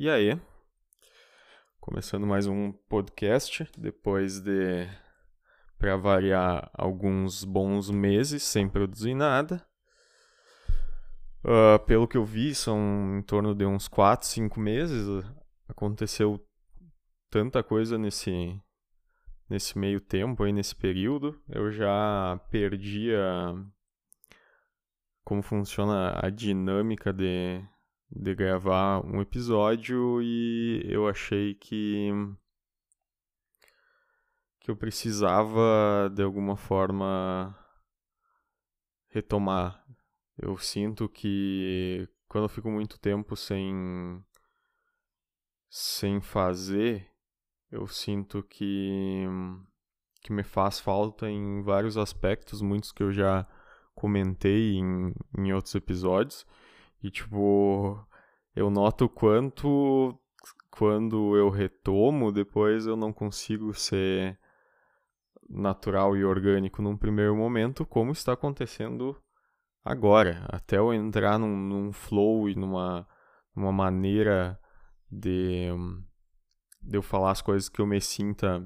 E aí? Começando mais um podcast depois de, para variar, alguns bons meses sem produzir nada. Uh, pelo que eu vi, são em torno de uns 4, 5 meses. Aconteceu tanta coisa nesse, nesse meio tempo, aí, nesse período. Eu já perdi a, como funciona a dinâmica de de gravar um episódio e eu achei que que eu precisava de alguma forma retomar. Eu sinto que quando eu fico muito tempo sem sem fazer, eu sinto que que me faz falta em vários aspectos, muitos que eu já comentei em, em outros episódios. E, tipo, eu noto quanto quando eu retomo, depois eu não consigo ser natural e orgânico num primeiro momento, como está acontecendo agora. Até eu entrar num, num flow e numa, numa maneira de, de eu falar as coisas que eu me sinta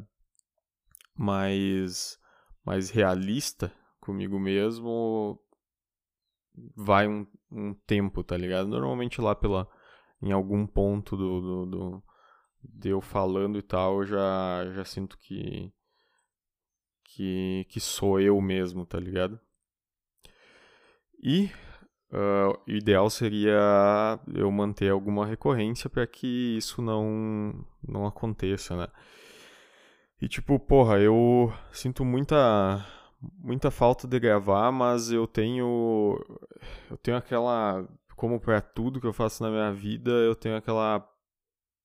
mais, mais realista comigo mesmo, vai um, um tempo, tá ligado? Normalmente lá pela em algum ponto do, do, do de eu falando e tal, eu já já sinto que que que sou eu mesmo, tá ligado? E uh, o ideal seria eu manter alguma recorrência para que isso não não aconteça, né? E tipo, porra, eu sinto muita muita falta de gravar, mas eu tenho eu tenho aquela como para tudo que eu faço na minha vida, eu tenho aquela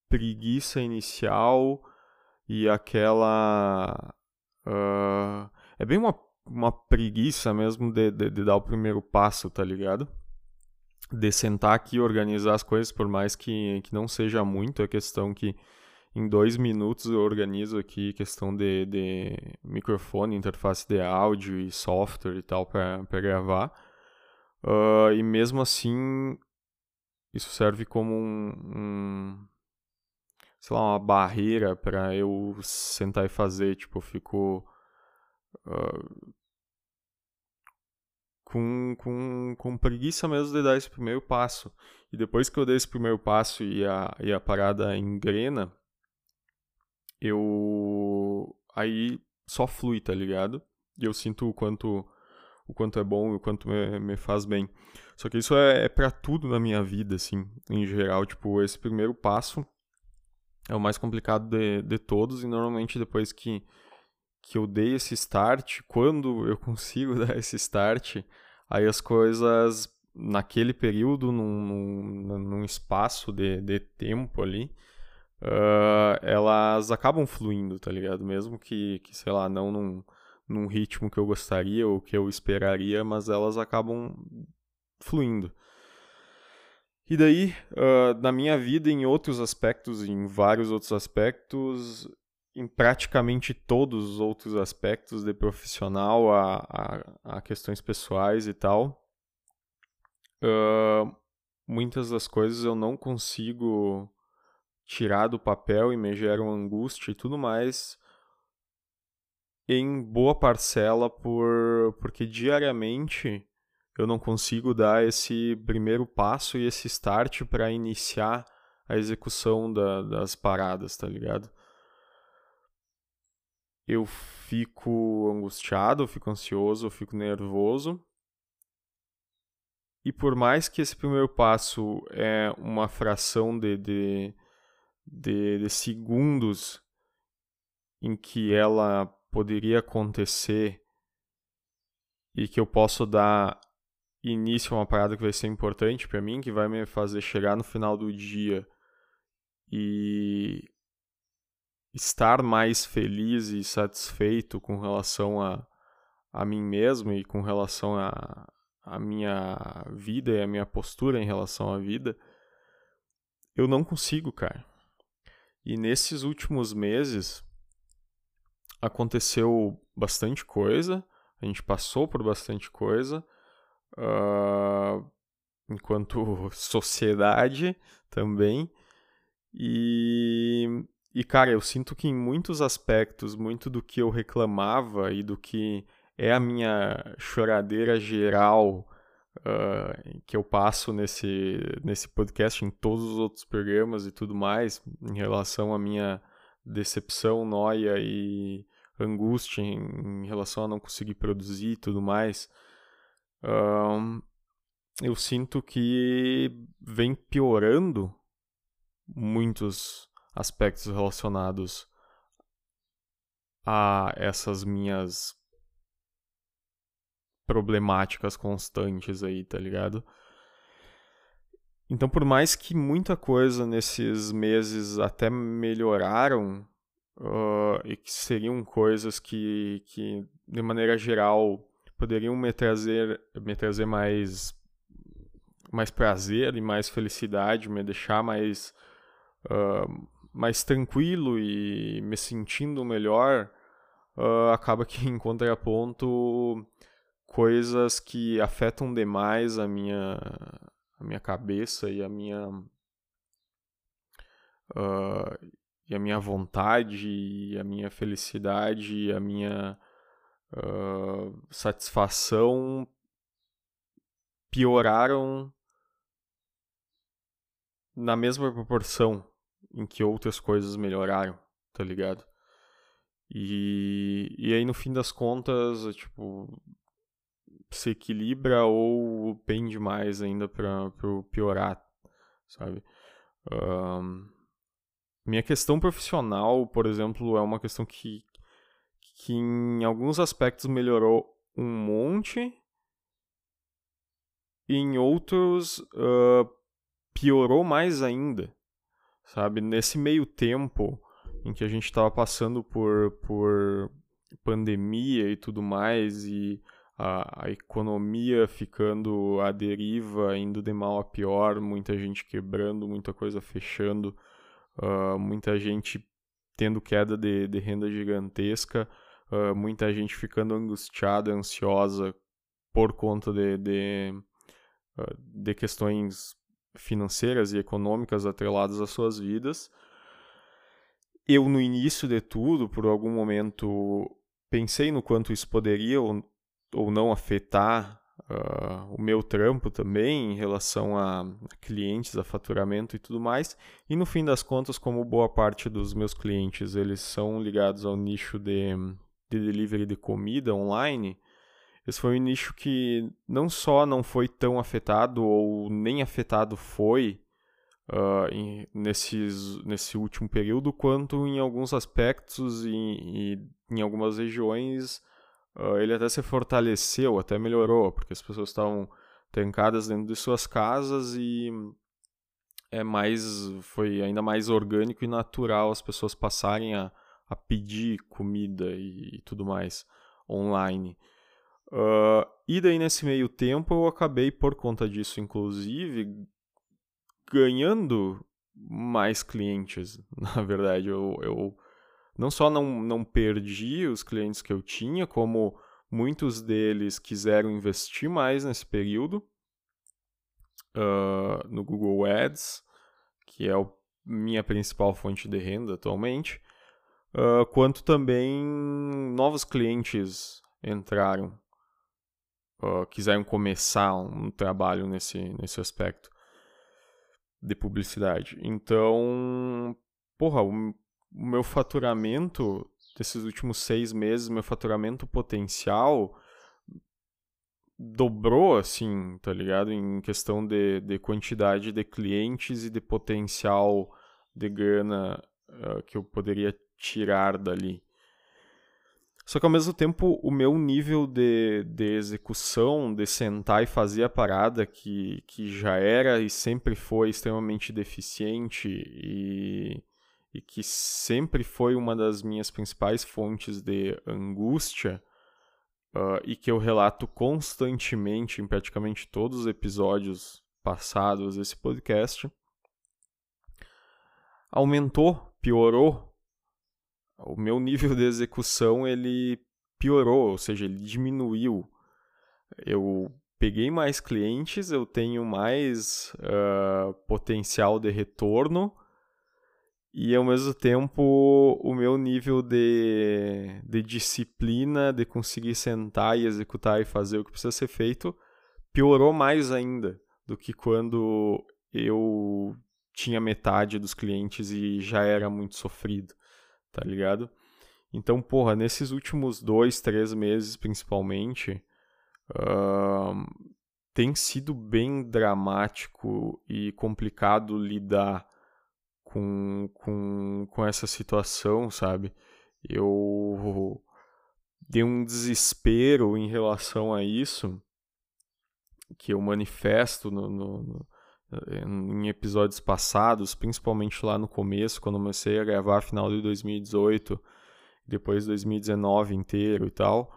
preguiça inicial e aquela uh, é bem uma uma preguiça mesmo de, de, de, dar o primeiro passo, tá ligado? De sentar aqui e organizar as coisas, por mais que, que não seja muito, é questão que em dois minutos eu organizo aqui questão de, de microfone, interface de áudio e software e tal para gravar. Uh, e mesmo assim, isso serve como um, um sei lá, uma barreira para eu sentar e fazer. Tipo, eu fico uh, com, com, com preguiça mesmo de dar esse primeiro passo. E depois que eu dei esse primeiro passo e a, e a parada engrena, eu aí só flui, tá ligado? E eu sinto o quanto o quanto é bom e o quanto me, me faz bem. Só que isso é, é para tudo na minha vida, assim, em geral. Tipo, esse primeiro passo é o mais complicado de, de todos e normalmente depois que, que eu dei esse start, quando eu consigo dar esse start, aí as coisas naquele período, num, num, num espaço de, de tempo ali, uh, elas acabam fluindo, tá ligado? Mesmo que, que sei lá, não num, num ritmo que eu gostaria ou que eu esperaria, mas elas acabam fluindo. E daí, uh, na minha vida, em outros aspectos, em vários outros aspectos, em praticamente todos os outros aspectos, de profissional a, a, a questões pessoais e tal, uh, muitas das coisas eu não consigo tirar do papel e me geram angústia e tudo mais, em boa parcela por porque diariamente eu não consigo dar esse primeiro passo e esse start para iniciar a execução da, das paradas, tá ligado? Eu fico angustiado, eu fico ansioso, eu fico nervoso. E por mais que esse primeiro passo é uma fração de, de de, de segundos em que ela poderia acontecer e que eu posso dar início a uma parada que vai ser importante para mim, que vai me fazer chegar no final do dia e estar mais feliz e satisfeito com relação a, a mim mesmo e com relação a, a minha vida e a minha postura em relação à vida, eu não consigo, cara. E nesses últimos meses aconteceu bastante coisa, a gente passou por bastante coisa, uh, enquanto sociedade também. E, e, cara, eu sinto que em muitos aspectos, muito do que eu reclamava e do que é a minha choradeira geral uh, que eu passo nesse, nesse podcast, em todos os outros programas e tudo mais, em relação à minha decepção, noia e angústia em, em relação a não conseguir produzir e tudo mais, um, eu sinto que vem piorando muitos aspectos relacionados a essas minhas problemáticas constantes aí, tá ligado? Então, por mais que muita coisa nesses meses até melhoraram, uh, e que seriam coisas que, que, de maneira geral, poderiam me trazer, me trazer mais, mais prazer e mais felicidade, me deixar mais, uh, mais tranquilo e me sentindo melhor, uh, acaba que em contraponto coisas que afetam demais a minha a minha cabeça e a minha uh, e a minha vontade e a minha felicidade e a minha uh, satisfação pioraram na mesma proporção em que outras coisas melhoraram, tá ligado? E, e aí no fim das contas, tipo, se equilibra ou pende mais ainda para piorar, sabe? Um, minha questão profissional, por exemplo, é uma questão que, que em alguns aspectos melhorou um monte, e em outros uh, piorou mais ainda, sabe? Nesse meio tempo em que a gente estava passando por, por pandemia e tudo mais, e a, a economia ficando à deriva, indo de mal a pior, muita gente quebrando, muita coisa fechando, uh, muita gente tendo queda de, de renda gigantesca, uh, muita gente ficando angustiada, ansiosa por conta de, de, uh, de questões financeiras e econômicas atreladas às suas vidas. Eu, no início de tudo, por algum momento, pensei no quanto isso poderia ou não afetar uh, o meu trampo também em relação a clientes, a faturamento e tudo mais. E no fim das contas, como boa parte dos meus clientes eles são ligados ao nicho de, de delivery de comida online, esse foi um nicho que não só não foi tão afetado ou nem afetado foi uh, em, nesses, nesse último período, quanto em alguns aspectos e, e em algumas regiões uh, ele até se fortaleceu, até melhorou, porque as pessoas estavam trancadas dentro de suas casas e é mais foi ainda mais orgânico e natural as pessoas passarem a, a pedir comida e, e tudo mais online. Uh, e daí nesse meio tempo eu acabei por conta disso, inclusive, ganhando mais clientes. Na verdade, eu, eu não só não, não perdi os clientes que eu tinha, como muitos deles quiseram investir mais nesse período uh, no Google Ads, que é a minha principal fonte de renda atualmente, uh, quanto também novos clientes entraram, uh, quiseram começar um trabalho nesse, nesse aspecto de publicidade. Então, porra, o o meu faturamento desses últimos seis meses, meu faturamento potencial dobrou, assim, tá ligado? Em questão de, de quantidade de clientes e de potencial de grana uh, que eu poderia tirar dali. Só que ao mesmo tempo, o meu nível de, de execução, de sentar e fazer a parada, que, que já era e sempre foi extremamente deficiente e e que sempre foi uma das minhas principais fontes de angústia uh, e que eu relato constantemente em praticamente todos os episódios passados desse podcast, aumentou, piorou. O meu nível de execução ele piorou, ou seja, ele diminuiu. Eu peguei mais clientes, eu tenho mais uh, potencial de retorno, e ao mesmo tempo o meu nível de, de disciplina, de conseguir sentar e executar e fazer o que precisa ser feito, piorou mais ainda do que quando eu tinha metade dos clientes e já era muito sofrido, tá ligado? Então, porra, nesses últimos dois, três meses principalmente, uh, tem sido bem dramático e complicado lidar com, com, com essa situação, sabe? Eu dei um desespero em relação a isso que eu manifesto no, no, no, em episódios passados, principalmente lá no começo, quando comecei a gravar final de 2018, depois 2019 inteiro e tal.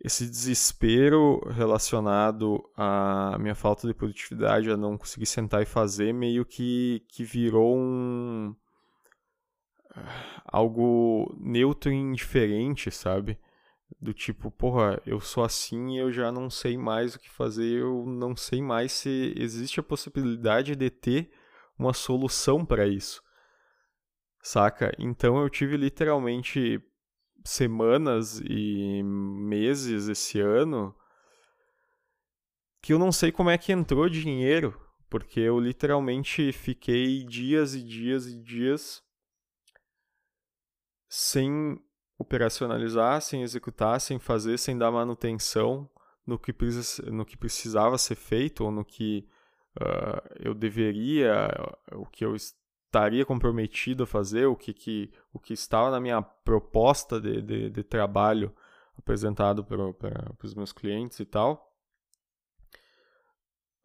Esse desespero relacionado à minha falta de produtividade, a não conseguir sentar e fazer, meio que, que virou um. algo neutro e indiferente, sabe? Do tipo, porra, eu sou assim e eu já não sei mais o que fazer, eu não sei mais se existe a possibilidade de ter uma solução para isso. Saca? Então eu tive literalmente semanas e meses esse ano que eu não sei como é que entrou dinheiro, porque eu literalmente fiquei dias e dias e dias sem operacionalizar, sem executar, sem fazer, sem dar manutenção no que, no que precisava ser feito ou no que uh, eu deveria, o que eu estaria comprometido a fazer, o que, que, o que estava na minha proposta de, de, de trabalho apresentado para os meus clientes e tal.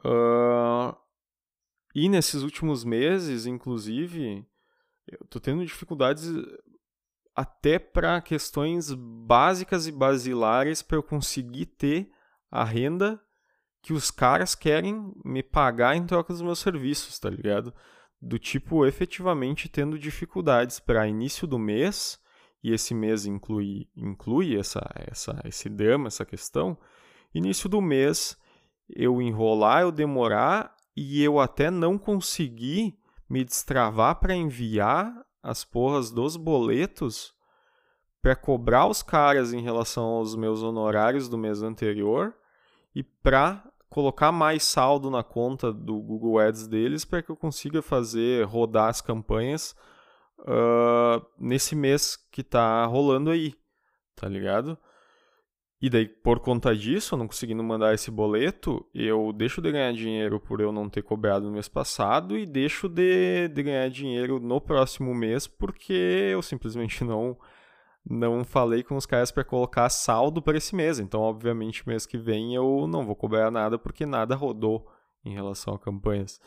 Uh, e nesses últimos meses, inclusive, eu estou tendo dificuldades até para questões básicas e basilares para eu conseguir ter a renda que os caras querem me pagar em troca dos meus serviços, tá ligado? Do tipo efetivamente tendo dificuldades para início do mês, e esse mês inclui, inclui essa, essa, esse drama, essa questão. Início do mês eu enrolar, eu demorar e eu até não conseguir me destravar para enviar as porras dos boletos para cobrar os caras em relação aos meus honorários do mês anterior e para colocar mais saldo na conta do Google Ads deles para que eu consiga fazer rodar as campanhas uh, nesse mês que está rolando aí, tá ligado? E daí, por conta disso, eu não conseguindo mandar esse boleto, eu deixo de ganhar dinheiro por eu não ter cobrado no mês passado e deixo de, de ganhar dinheiro no próximo mês porque eu simplesmente não não falei com os caras para colocar saldo para esse mês. Então, obviamente, mês que vem eu não vou cobrar nada porque nada rodou em relação a campanhas.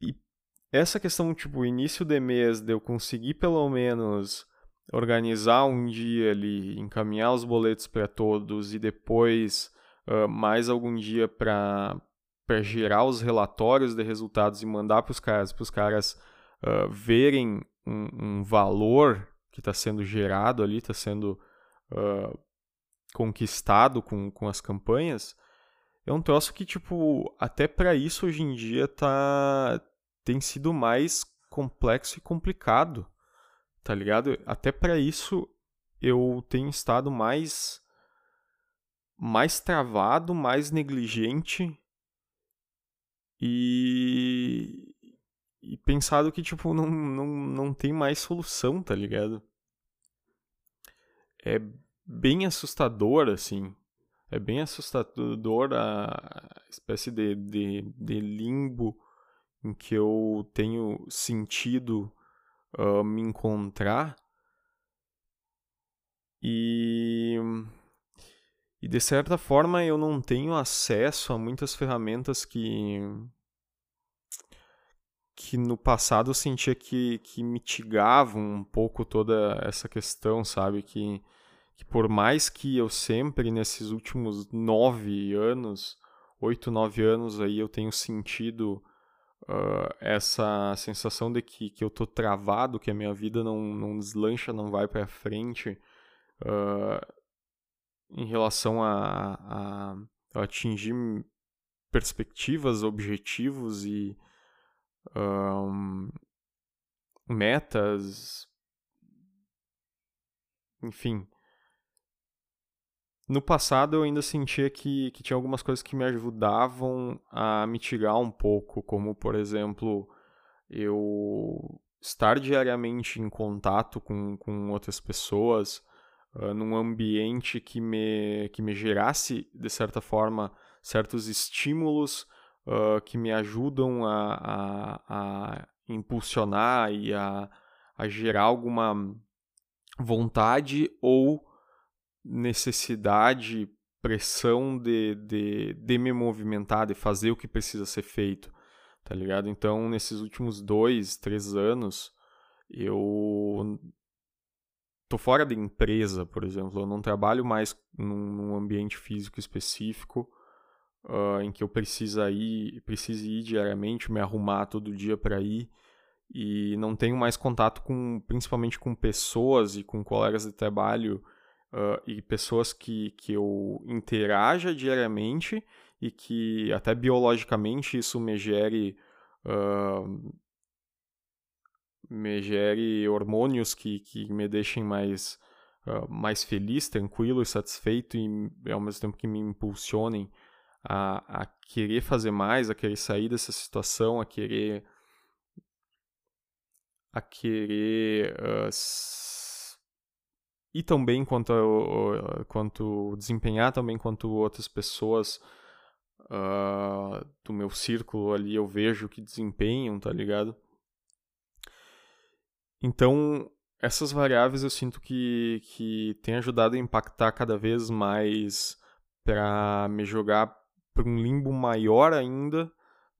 E essa questão, tipo, início de mês, de eu conseguir pelo menos organizar um dia ali, encaminhar os boletos para todos e depois uh, mais algum dia para gerar os relatórios de resultados e mandar para os caras, para os caras uh, verem um, um, valor que está sendo gerado ali, está sendo uh, conquistado com, com as campanhas, é um troço que, tipo, até para isso hoje em dia tá, tem sido mais complexo e complicado tá ligado? Até para isso eu tenho estado mais mais travado, mais negligente e e pensado que tipo não, não, não tem mais solução, tá ligado? É bem assustador assim. É bem assustador a espécie de, de, de limbo em que eu tenho sentido uh, me encontrar e e de certa forma eu não tenho acesso a muitas ferramentas que que no passado eu sentia que, que mitigavam um pouco toda essa questão, sabe? Que, que por mais que eu sempre, nesses últimos nove anos, oito, nove anos aí, eu tenho sentido uh, essa sensação de que, que eu tô travado, que a minha vida não, não deslancha, não vai para frente uh, em relação a, a, a, atingir perspectivas, objetivos e um, metas, enfim. No passado eu ainda sentia que, que tinha algumas coisas que me ajudavam a mitigar um pouco, como por exemplo, eu estar diariamente em contato com, com outras pessoas, uh, num ambiente que me, que me gerasse, de certa forma, certos estímulos uh, que me ajudam a, a, a impulsionar e a, a gerar alguma vontade ou necessidade, pressão de, de, de me movimentar, de fazer o que precisa ser feito, tá ligado? Então, nesses últimos dois, três anos, eu tô fora da empresa, por exemplo, eu não trabalho mais num, num ambiente físico específico uh, em que eu precisa ir, precise ir diariamente, me arrumar todo dia para ir e não tenho mais contato com, principalmente com pessoas e com colegas de trabalho uh, e pessoas que, que eu interaja diariamente e que até biologicamente isso me gere uh, me gere hormônios que, que me deixem mais uh, mais feliz, tranquilo e satisfeito e ao mesmo tempo que me impulsionem a, a querer fazer mais, a querer sair dessa situação, a querer a querer uh, ir tão bem quanto, uh, quanto desempenhar também quanto outras pessoas uh, do meu círculo ali eu vejo que desempenham, tá ligado? Então, essas variáveis eu sinto que, que tem ajudado a impactar cada vez mais para me jogar para um limbo maior ainda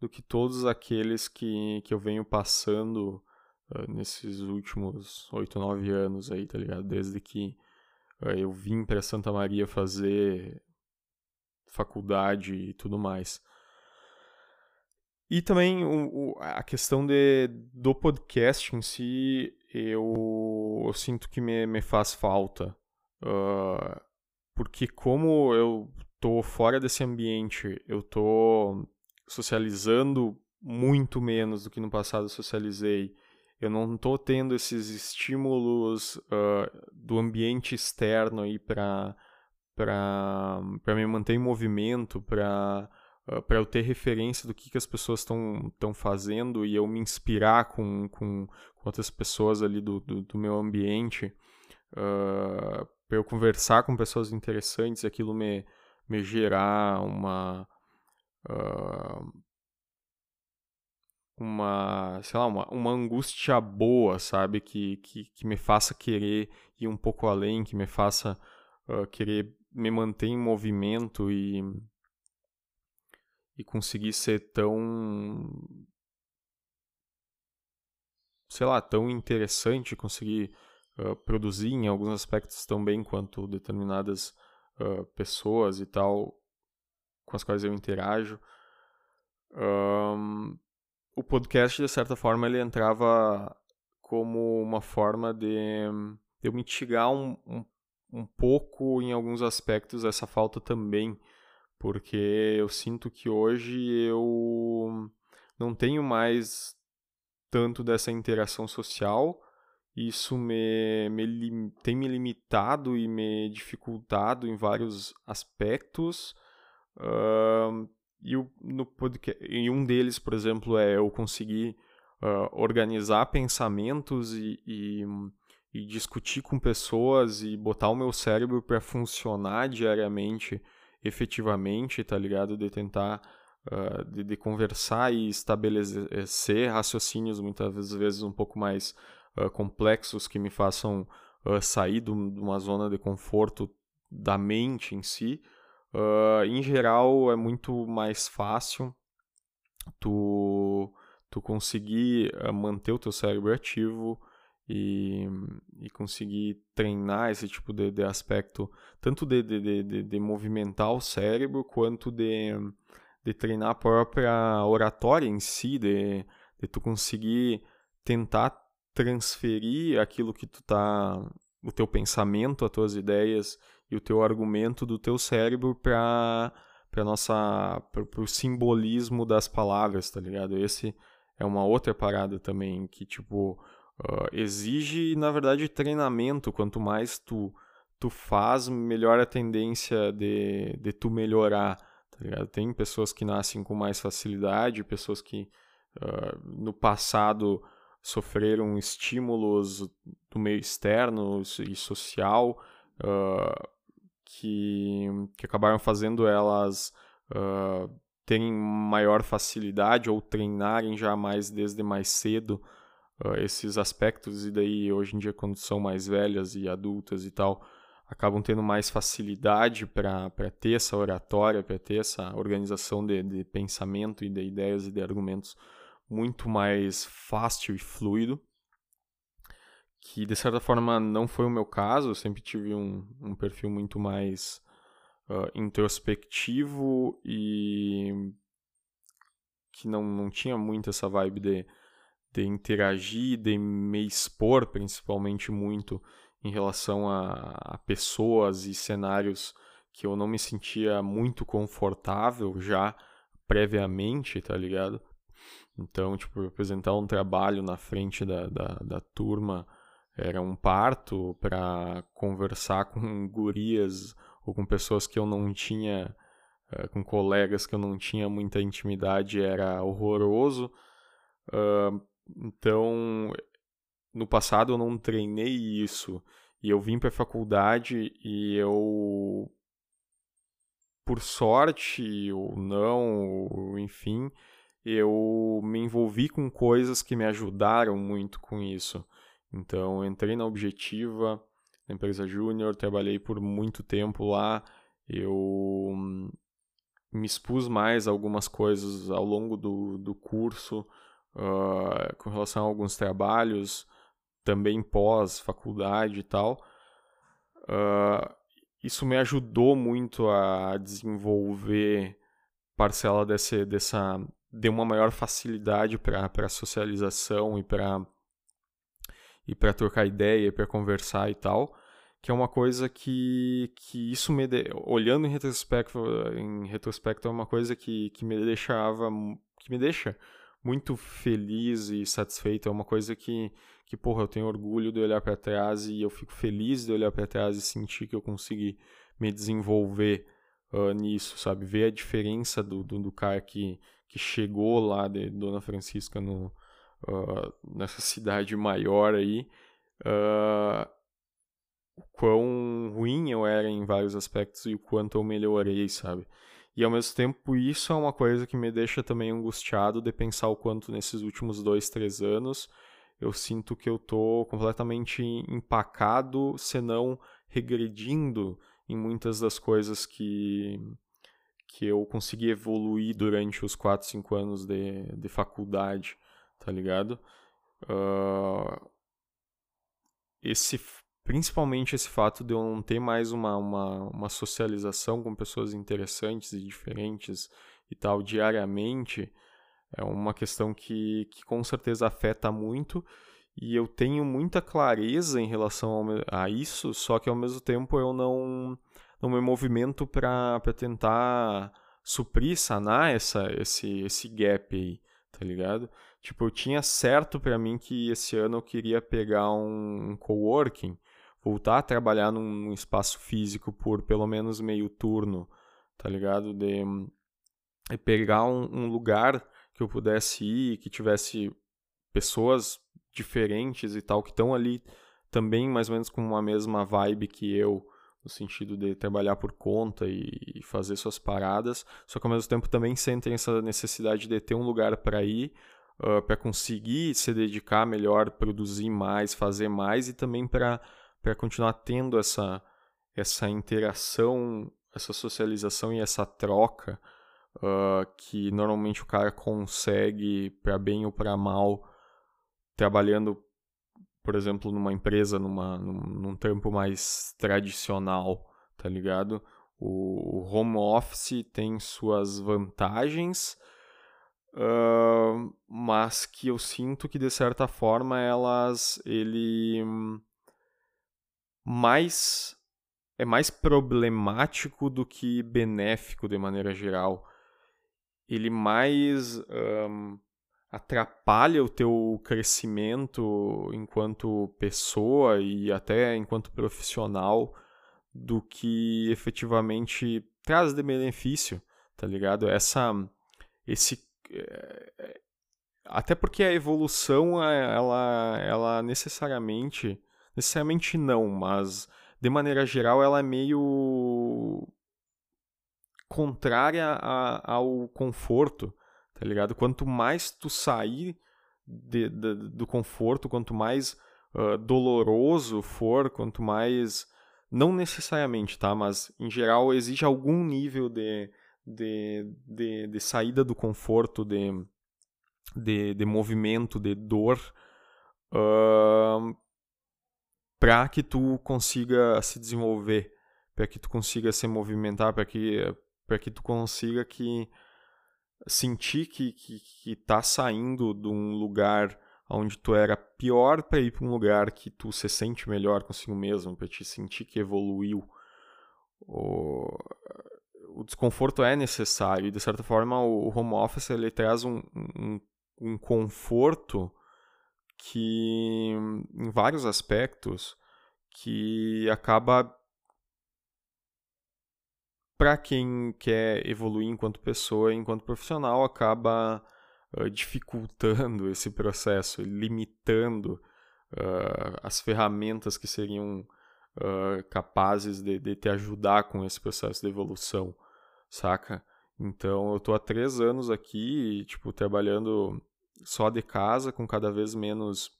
do que todos aqueles que, que eu venho passando uh, nesses últimos oito, nove anos aí, tá ligado? Desde que uh, eu vim para Santa Maria fazer faculdade e tudo mais. E também o, o, a questão de, do podcast em si, eu, eu sinto que me, me faz falta. Uh, porque como eu tô fora desse ambiente, eu tô socializando muito menos do que no passado socializei. Eu não tô tendo esses estímulos uh, do ambiente externo aí para para me manter em movimento, para uh, para eu ter referência do que, que as pessoas estão fazendo e eu me inspirar com, com, com outras pessoas ali do, do, do meu ambiente, uh, para eu conversar com pessoas interessantes, aquilo me me gerar uma uh, uma, sei lá, uma, uma angústia boa, sabe? Que, que, que me faça querer ir um pouco além, que me faça uh, querer me manter em movimento e, e conseguir ser tão, sei lá, tão interessante, conseguir uh, produzir em alguns aspectos tão bem quanto determinadas uh, pessoas e tal com as quais eu interajo. Um, o podcast, de certa forma, ele entrava como uma forma de, de eu mitigar um, um, um pouco, em alguns aspectos, essa falta também. Porque eu sinto que hoje eu não tenho mais tanto dessa interação social isso me, me, tem me limitado e me dificultado em vários aspectos. Uh, e, no podcast, e um deles, por exemplo, é eu conseguir uh, organizar pensamentos e, e, e, discutir com pessoas e botar o meu cérebro para funcionar diariamente, efetivamente, tá ligado? De tentar uh, de, de, conversar e estabelecer raciocínios muitas vezes um pouco mais uh, complexos que me façam uh, sair de uma zona de conforto da mente em si. Uh, em geral, é muito mais fácil tu, tu conseguir manter o teu cérebro ativo e, e conseguir treinar esse tipo de, de aspecto, tanto de, de, de, de movimentar o cérebro, quanto de, de treinar a própria oratória em si, de, de tu conseguir tentar transferir aquilo que tu tá o teu pensamento, as tuas ideias e o teu argumento do teu cérebro para para nossa para o simbolismo das palavras, tá ligado? Esse é uma outra parada também que tipo Uh, exige, na verdade, treinamento. Quanto mais tu, tu faz, melhor a tendência de, de tu melhorar. Tá Tem pessoas que nascem com mais facilidade, pessoas que uh, no passado sofreram estímulos do meio externo e social uh, que, que acabaram fazendo elas uh, terem maior facilidade ou treinarem já mais desde mais cedo uh, esses aspectos. E daí hoje em dia quando são mais velhas e adultas e tal acabam tendo mais facilidade para ter essa oratória, para ter essa organização de, de pensamento e de ideias e de argumentos muito mais fácil e fluido, que de certa forma não foi o meu caso, eu sempre tive um, um perfil muito mais uh, introspectivo e que não, não tinha muito essa vibe de, de interagir, de me expor principalmente muito em relação a, a pessoas e cenários que eu não me sentia muito confortável já previamente, tá ligado? Então, tipo, apresentar um trabalho na frente da, da, da turma era um parto para conversar com gurias ou com pessoas que eu não tinha, uh, com colegas que eu não tinha muita intimidade, era horroroso. Então, no passado eu não treinei isso e eu vim para a faculdade e eu, por sorte ou não, enfim, eu me envolvi com coisas que me ajudaram muito com isso. Então, entrei na Objetiva, na empresa Júnior, trabalhei por muito tempo lá. Eu me expus mais a algumas coisas ao longo do, do curso, uh, com relação a alguns trabalhos, também pós-faculdade e tal. Uh, isso me ajudou muito a desenvolver parcela desse, dessa deu uma maior facilidade para socialização e para e para trocar ideia, para conversar e tal, que é uma coisa que, que isso me de... olhando em retrospecto, em retrospecto é uma coisa que, que me deixava que me deixa muito feliz e satisfeito, é uma coisa que que porra, eu tenho orgulho de olhar para trás e eu fico feliz de olhar para trás e sentir que eu consegui me desenvolver uh, nisso, sabe? Ver a diferença do, do, do cara que, que chegou lá de Dona Francisca no, uh, nessa cidade maior aí, uh, o quão ruim eu era em vários aspectos e o quanto eu melhorei, sabe? E ao mesmo tempo isso é uma coisa que me deixa também angustiado de pensar o quanto nesses últimos dois, três anos eu sinto que eu tô completamente empacado, senão regredindo em muitas das coisas que que eu consegui evoluir durante os 4, 5 anos de, de faculdade, tá ligado? Uh, esse, principalmente esse fato de eu não ter mais uma, uma, uma socialização com pessoas interessantes e diferentes e tal diariamente é uma questão que, que com certeza afeta muito e eu tenho muita clareza em relação a isso, só que ao mesmo tempo eu não no meu movimento para tentar suprir, sanar essa, esse, esse gap aí, tá ligado? Tipo, eu tinha certo para mim que esse ano eu queria pegar um, coworking, voltar a trabalhar num, num, espaço físico por pelo menos meio turno, tá ligado? De, de pegar um, um lugar que eu pudesse ir, que tivesse pessoas diferentes e tal, que estão ali também mais ou menos com uma mesma vibe que eu, no sentido de trabalhar por conta e, fazer suas paradas, só que ao mesmo tempo também sentem essa necessidade de ter um lugar para ir, uh, para conseguir se dedicar melhor, produzir mais, fazer mais e também para continuar tendo essa, essa interação, essa socialização e essa troca uh, que normalmente o cara consegue para bem ou para mal trabalhando por exemplo, numa empresa, numa, num, num mais tradicional, tá ligado? O, o home office tem suas vantagens, uh, mas que eu sinto que de certa forma elas ele mais é mais problemático do que benéfico de maneira geral. Ele mais um, atrapalha o teu crescimento enquanto pessoa e até enquanto profissional do que efetivamente traz de benefício, tá ligado? Essa esse é, até porque a evolução ela ela necessariamente necessariamente não, mas de maneira geral ela é meio contrária a, ao conforto tá ligado? Quanto mais tu sair de, de, do conforto, quanto mais uh, doloroso for, quanto mais. Não necessariamente, tá? Mas em geral exige algum nível de, de, de, de saída do conforto, de, de, de movimento, de dor, uh, para que tu consiga se desenvolver, para que tu consiga se movimentar, para que, que tu consiga que sentir que, que, que tá saindo de um lugar onde tu era pior para ir para um lugar que tu se sente melhor consigo mesmo, para te sentir que evoluiu. O, o desconforto é necessário e, de certa forma, o, home office ele traz um, um, um conforto que, em vários aspectos, que acaba para quem quer evoluir enquanto pessoa, enquanto profissional, acaba uh, dificultando esse processo, limitando uh, as ferramentas que seriam uh, capazes de, de, te ajudar com esse processo de evolução, saca? Então, eu estou há três anos aqui, tipo, trabalhando só de casa, com cada vez menos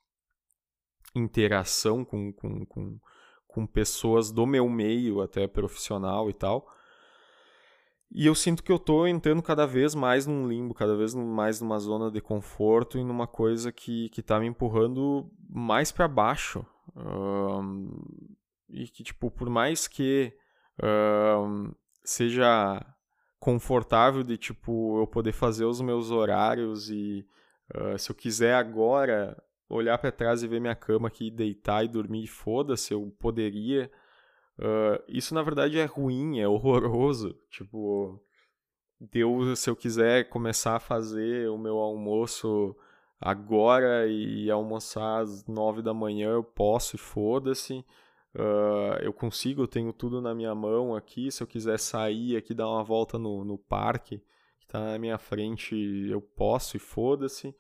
interação com, com, com, com pessoas do meu meio, até profissional e tal. E eu sinto que eu tô entrando cada vez mais num limbo, cada vez mais numa zona de conforto e numa coisa que, que tá me empurrando mais para baixo. Um, e que, tipo, por mais que um, seja confortável de, tipo, eu poder fazer os meus horários e uh, se eu quiser agora olhar para trás e ver minha cama aqui, deitar e dormir, foda-se, eu poderia Uh, isso na verdade é ruim, é horroroso. Tipo, Deus, se eu quiser começar a fazer o meu almoço agora e almoçar às nove da manhã, eu posso e foda-se. Uh, eu consigo, eu tenho tudo na minha mão aqui. Se eu quiser sair aqui, dar uma volta no, no parque que está na minha frente, eu posso e foda-se.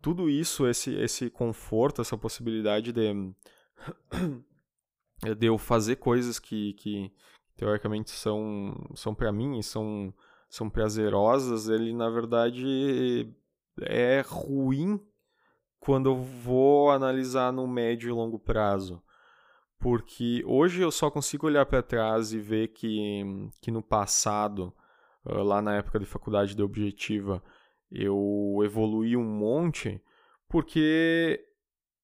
Tudo isso, esse, esse conforto, essa possibilidade de de eu fazer coisas que, que teoricamente são, são para mim, são, são prazerosas, ele na verdade é ruim quando eu vou analisar no médio e longo prazo. Porque hoje eu só consigo olhar para trás e ver que, que no passado, lá na época de faculdade de objetiva, eu evolui um monte, porque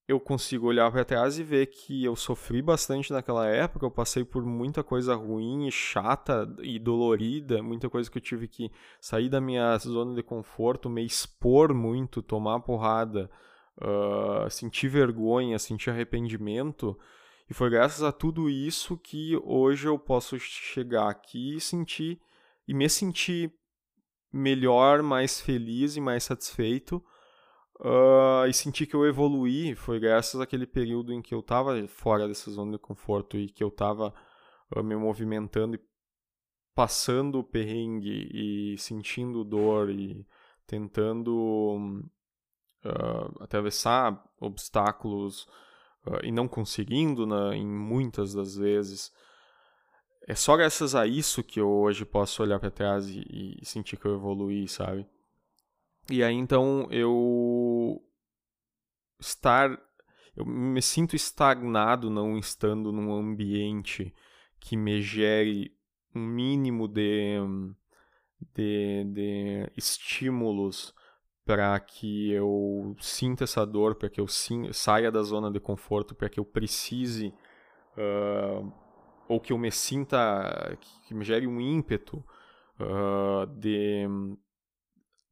eu consigo olhar para trás e ver que eu sofri bastante naquela época, eu passei por muita coisa ruim, chata e dolorida, muita coisa que eu tive que sair da minha zona de conforto, me expor muito, tomar porrada, uh, sentir vergonha, sentir arrependimento. E foi graças a tudo isso que hoje eu posso chegar aqui e sentir e me sentir melhor, mais feliz e mais satisfeito Uh, e senti que eu evoluí foi graças àquele período em que eu estava fora dessa zona de conforto e que eu estava uh, me movimentando e passando o perrengue e sentindo dor e tentando uh, atravessar obstáculos e não conseguindo né, em muitas das vezes. É só graças a isso que eu hoje posso olhar para trás e, e sentir que eu evoluí, sabe? E aí então eu estar eu me sinto estagnado não estando num ambiente que me gere um mínimo de de, de estímulos para que eu sinta essa dor, para que eu saia da zona de conforto, para que eu precise uh, ou que eu me sinta que me gere um ímpeto uh, de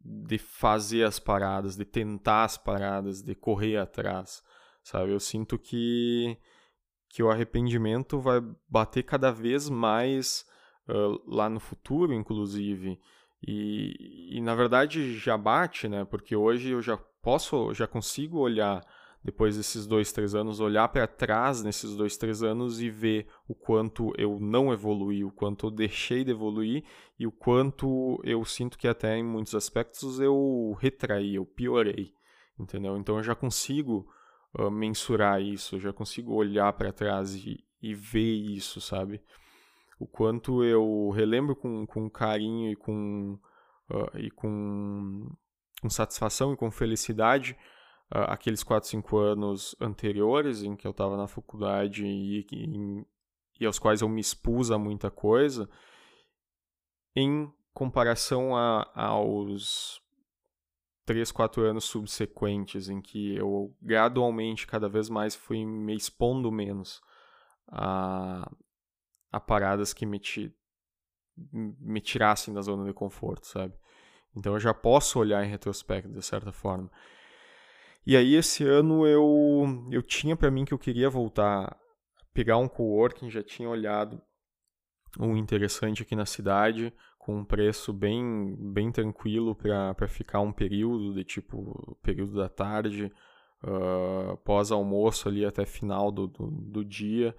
de fazer as paradas, de tentar as paradas, de correr atrás, sabe? Eu sinto que que o arrependimento vai bater cada vez mais uh, lá no futuro, inclusive, E, e na verdade já bate, né? Porque hoje eu já posso, já consigo olhar depois desses dois, três anos, olhar para trás nesses dois, três anos e ver o quanto eu não evolui, o quanto eu deixei de evoluir e o quanto eu sinto que até em muitos aspectos eu retraí, eu piorei, entendeu? Então eu já consigo uh, mensurar isso, eu já consigo olhar para trás e, e ver isso, sabe? O quanto eu relembro com, com carinho e com, uh, e com, com satisfação e com felicidade aqueles 4, 5 anos anteriores em que eu estava na faculdade e, e, e aos quais eu me expus a muita coisa, em comparação a, aos 3, 4 anos subsequentes, em que eu gradualmente, cada vez mais, fui me expondo menos a, a paradas que me, ti, me tirassem da zona de conforto, sabe? Então eu já posso olhar em retrospecto, de certa forma. E aí esse ano eu eu tinha para mim que eu queria voltar, pegar um coworking, já tinha olhado um interessante aqui na cidade, com um preço bem bem tranquilo para ficar um período, de tipo período da tarde, uh, pós almoço ali até final do, do, do, dia,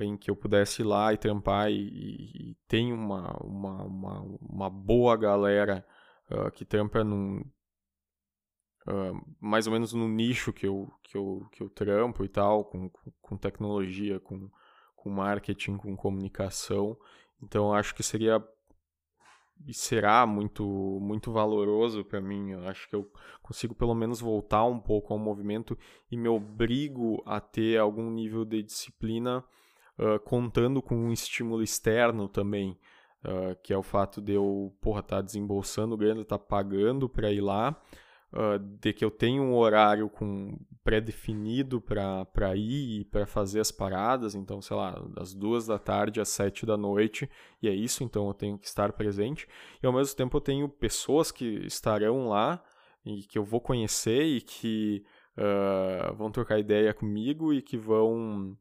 em que eu pudesse ir lá e trampar e, e tem uma, uma, uma, uma boa galera uh, que trampa num, mais ou menos no nicho que eu, que eu, que eu trampo e tal, com, com tecnologia, com, com marketing, com comunicação. Então acho que seria e será muito muito valoroso para mim. Eu acho que eu consigo pelo menos voltar um pouco ao movimento e me obrigo a ter algum nível de disciplina uh, contando com um estímulo externo também, uh, que é o fato de eu, porra, tá desembolsando grana, tá pagando para ir lá, uh, de que eu tenho um horário com pré-definido para ir e para fazer as paradas, então, sei lá, das duas da tarde às sete da noite, e é isso, então eu tenho que estar presente. E ao mesmo tempo eu tenho pessoas que estarão lá e que eu vou conhecer e que uh, vão trocar ideia comigo e que vão.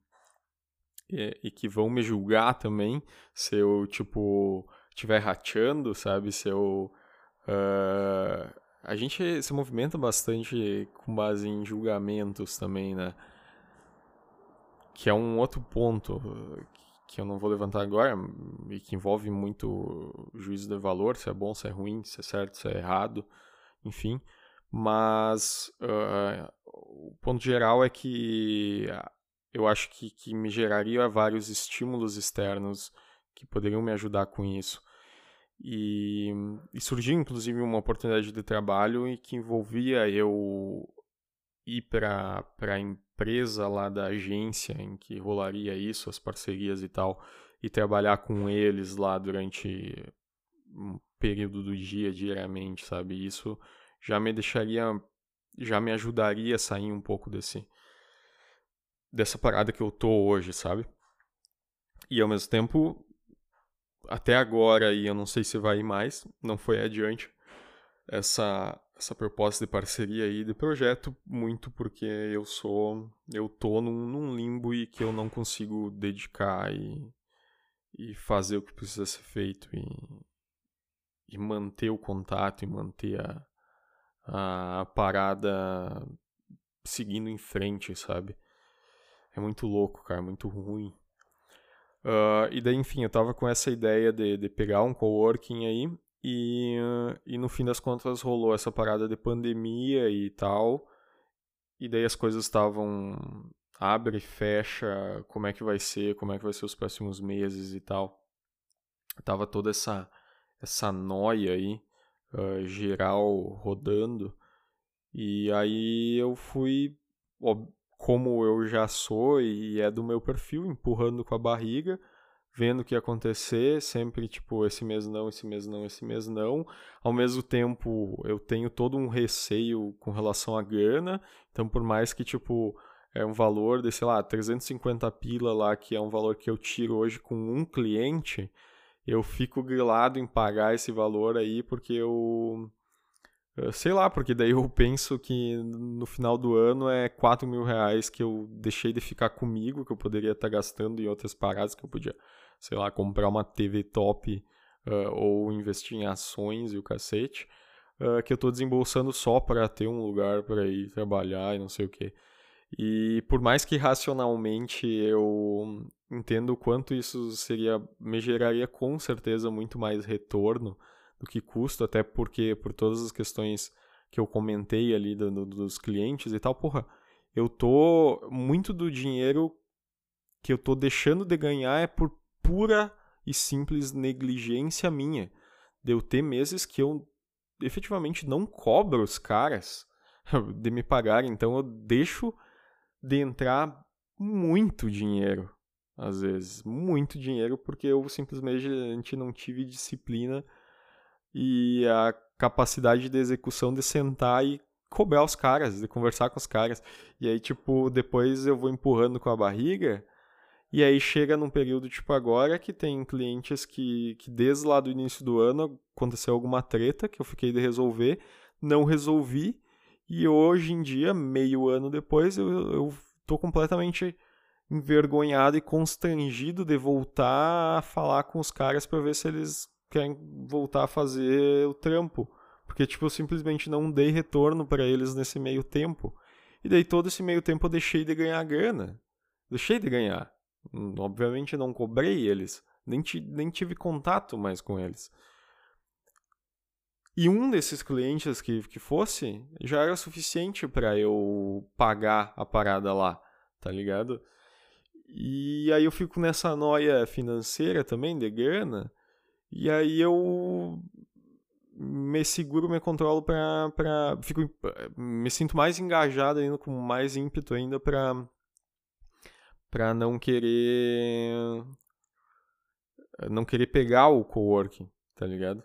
E, e que vão me julgar também se eu, tipo, estiver rateando, sabe? Se eu. Uh, a gente se movimenta bastante com base em julgamentos também, né? Que é um outro ponto que eu não vou levantar agora e que envolve muito juízo de valor, se é bom, se é ruim, se é certo, se é errado, enfim. Mas uh, o ponto geral é que eu acho que, que me geraria vários estímulos externos que poderiam me ajudar com isso. E, e surgiu inclusive uma oportunidade de trabalho e que envolvia eu ir para a empresa lá da agência em que rolaria isso, as parcerias e tal, e trabalhar com eles lá durante um período do dia, diariamente, sabe? Isso já me deixaria, já me ajudaria a sair um pouco desse dessa parada que eu tô hoje, sabe? E ao mesmo tempo até agora, e eu não sei se vai mais, não foi adiante essa, essa proposta de parceria aí de projeto, muito porque eu sou, eu tô num, num limbo e que eu não consigo dedicar e, e fazer o que precisa ser feito e, e manter o contato e manter a, a parada seguindo em frente, sabe? É muito louco, cara, muito ruim. Uh, e daí, enfim, eu tava com essa ideia de, de pegar um coworking aí, e, uh, e no fim das contas rolou essa parada de pandemia e tal, e daí as coisas estavam abre fecha, como é que vai ser, como é que vai ser os próximos meses e tal. Tava toda essa, essa noia aí, uh, geral, rodando, e aí eu fui, como eu já sou e é do meu perfil, empurrando com a barriga, vendo o que acontecer, sempre tipo, esse mês não, esse mês não, esse mês não. Ao mesmo tempo, eu tenho todo um receio com relação à grana, então por mais que tipo é um valor de, sei lá, 350 pila lá, que é um valor que eu tiro hoje com um cliente, eu fico grilado em pagar esse valor aí porque eu Sei lá, porque daí eu penso que no final do ano é 4 mil reais que eu deixei de ficar comigo, que eu poderia estar gastando em outras paradas, que eu podia, sei lá, comprar uma TV top uh, ou investir em ações e o cacete, uh, que eu estou desembolsando só para ter um lugar para ir trabalhar e não sei o que. E por mais que racionalmente eu entendo o quanto isso seria me geraria com certeza muito mais retorno do que custo, até porque por todas as questões que eu comentei ali do, do, dos clientes e tal, porra, eu tô muito do dinheiro que eu tô deixando de ganhar é por pura e simples negligência minha. De eu ter meses que eu efetivamente não cobro os caras de me pagar, então eu deixo de entrar muito dinheiro, às vezes, muito dinheiro, porque eu simplesmente não tive disciplina e a capacidade de execução de sentar e cobrar os caras, de conversar com os caras. E aí, tipo, depois eu vou empurrando com a barriga. E aí chega num período tipo agora que tem clientes que, que desde lá do início do ano aconteceu alguma treta que eu fiquei de resolver, não resolvi, e hoje em dia, meio ano depois, eu, eu tô completamente envergonhado e constrangido de voltar a falar com os caras para ver se eles querem voltar a fazer o trampo. Porque, tipo, eu simplesmente não dei retorno para eles nesse meio tempo. E daí todo esse meio tempo eu deixei de ganhar grana. Deixei de ganhar. Hum, obviamente não cobrei eles. Nem, nem tive contato mais com eles. E um desses clientes que, que fosse já era suficiente para eu pagar a parada lá, tá ligado? E aí eu fico nessa noia financeira também, de grana. E aí eu me seguro, me controlo para para fico me sinto mais engajado ainda com mais ímpeto ainda para para não querer não querer pegar o coworking, tá ligado?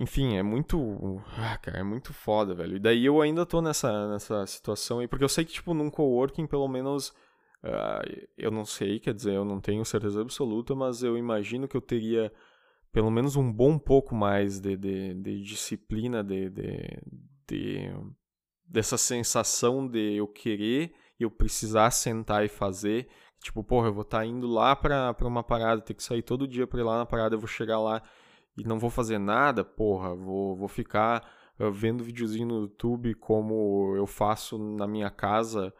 Enfim, é muito. Ah, cara, é muito foda, velho. E daí eu ainda tô nessa, nessa situação aí, porque eu sei que, tipo, num coworking, pelo menos. Uh, eu não sei, quer dizer, eu não tenho certeza absoluta, mas eu imagino que eu teria pelo menos um bom pouco mais de, de, de disciplina, de, de, de, dessa sensação de eu querer e eu precisar sentar e fazer. Tipo, porra, eu vou estar tá indo lá pra uma parada, ter que sair todo dia pra ir lá na parada, eu vou chegar lá e não vou fazer nada, porra, vou, vou ficar uh, vendo videozinho no YouTube como eu faço na minha casa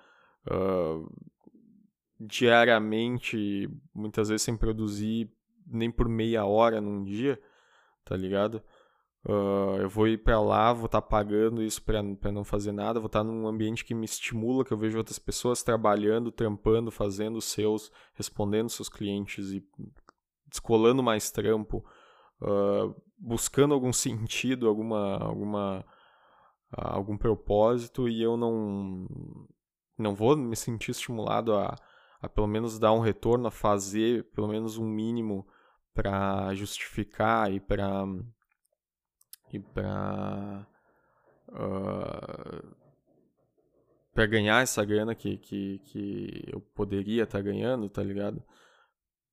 uh, diariamente, muitas vezes sem produzir nem por meia hora num dia, tá ligado? Uh, eu vou ir para lá, vou estar tá pagando isso para não fazer nada, vou estar tá num ambiente que me estimula, que eu vejo outras pessoas trabalhando, trampando, fazendo seus, respondendo seus clientes e descolando mais trampo, uh, buscando algum sentido, alguma, alguma, algum propósito e eu não, não vou me sentir estimulado a, a pelo menos dar um retorno, a fazer pelo menos um mínimo para justificar e para e para uh, para ganhar essa grana que, que, que eu poderia estar tá ganhando, tá ligado?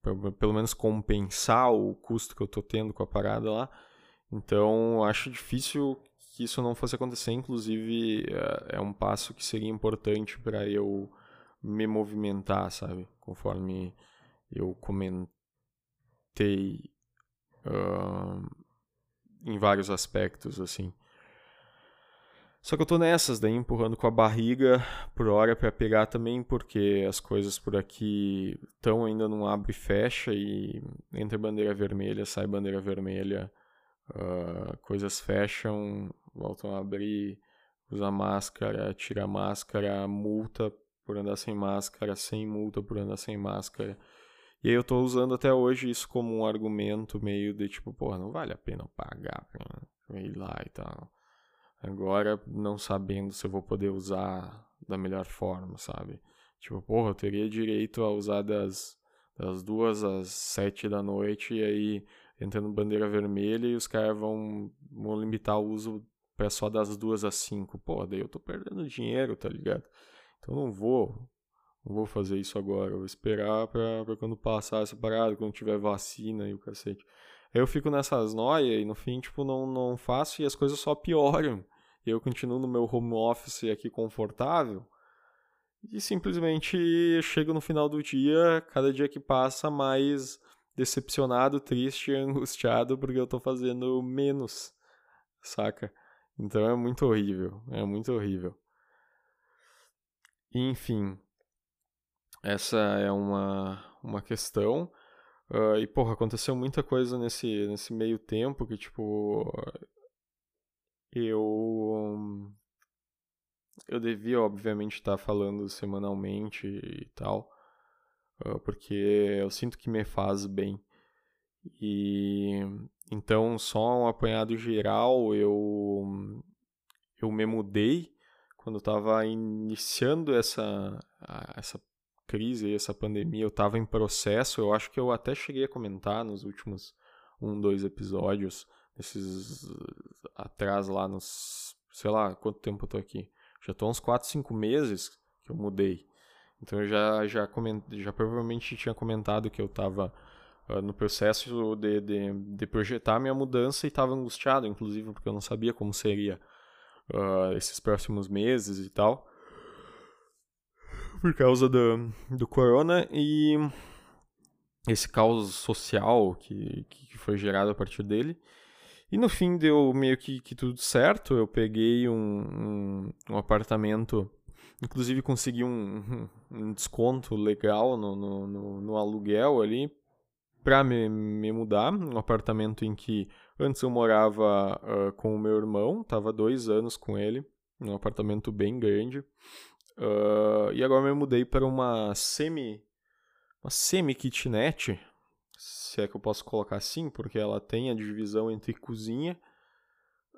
Pra, pelo menos compensar o custo que eu tô tendo com a parada lá. Então, acho difícil que isso não fosse acontecer. Inclusive, é, é um passo que seria importante para eu me movimentar, sabe? Conforme eu comentei uh, em vários aspectos, assim. Só que eu tô nessas, daí empurrando com a barriga por hora para pegar também, porque as coisas por aqui estão ainda não abre e fecha e entra bandeira vermelha, sai bandeira vermelha, uh, coisas fecham, voltam a abrir, usa máscara, tira máscara, multa por andar sem máscara, sem multa por andar sem máscara. E aí eu tô usando até hoje isso como um argumento meio de tipo, porra, não vale a pena pagar pra ir lá e tal. Agora, não sabendo se eu vou poder usar da melhor forma, sabe? Tipo, porra, eu teria direito a usar das, das duas às sete da noite e aí entrando bandeira vermelha e os caras vão, vão limitar o uso para só das duas às cinco. Pô, daí eu tô perdendo dinheiro, tá ligado? Então não vou, não vou fazer isso agora. Vou esperar pra quando passar essa parada, quando tiver vacina e o cacete. Aí eu fico nessas noias e no fim, tipo, não, não faço e as coisas só pioram. E eu continuo no meu home office aqui confortável. E simplesmente chego no final do dia, cada dia que passa, mais decepcionado, triste, angustiado porque eu tô fazendo menos, saca? Então é muito horrível, é muito horrível. Enfim, essa é uma, uma questão. Uh, e, porra, aconteceu muita coisa nesse, nesse meio tempo que, tipo, eu. Eu devia, obviamente, estar falando semanalmente e tal, uh, porque eu sinto que me faz bem. E então, só um apanhado geral, eu eu me mudei quando estava iniciando essa essa crise, essa pandemia, eu estava em processo, eu acho que eu até cheguei a comentar nos últimos um, dois episódios, esses atrás lá nos, sei lá, quanto tempo eu tô aqui. Já tô uns 4, 5 meses que eu mudei. Então eu já já coment, já provavelmente tinha comentado que eu estava uh, ah, no processo de, de, de projetar minha mudança e estava angustiado, inclusive porque eu não sabia como seria uh, esses próximos meses e tal por causa do, do corona e esse caos social que, que foi gerado a partir dele. E no fim deu meio que, que tudo certo. Eu peguei um, um, um apartamento, inclusive consegui um, um desconto legal no, no, no, no aluguel ali para me, me mudar. Um apartamento em que antes eu morava uh, com o meu irmão, tava dois anos com ele, um apartamento bem grande. Uh, e agora me mudei para uma semi uma semi kitnet, se é que eu posso colocar assim, porque ela tem a divisão entre cozinha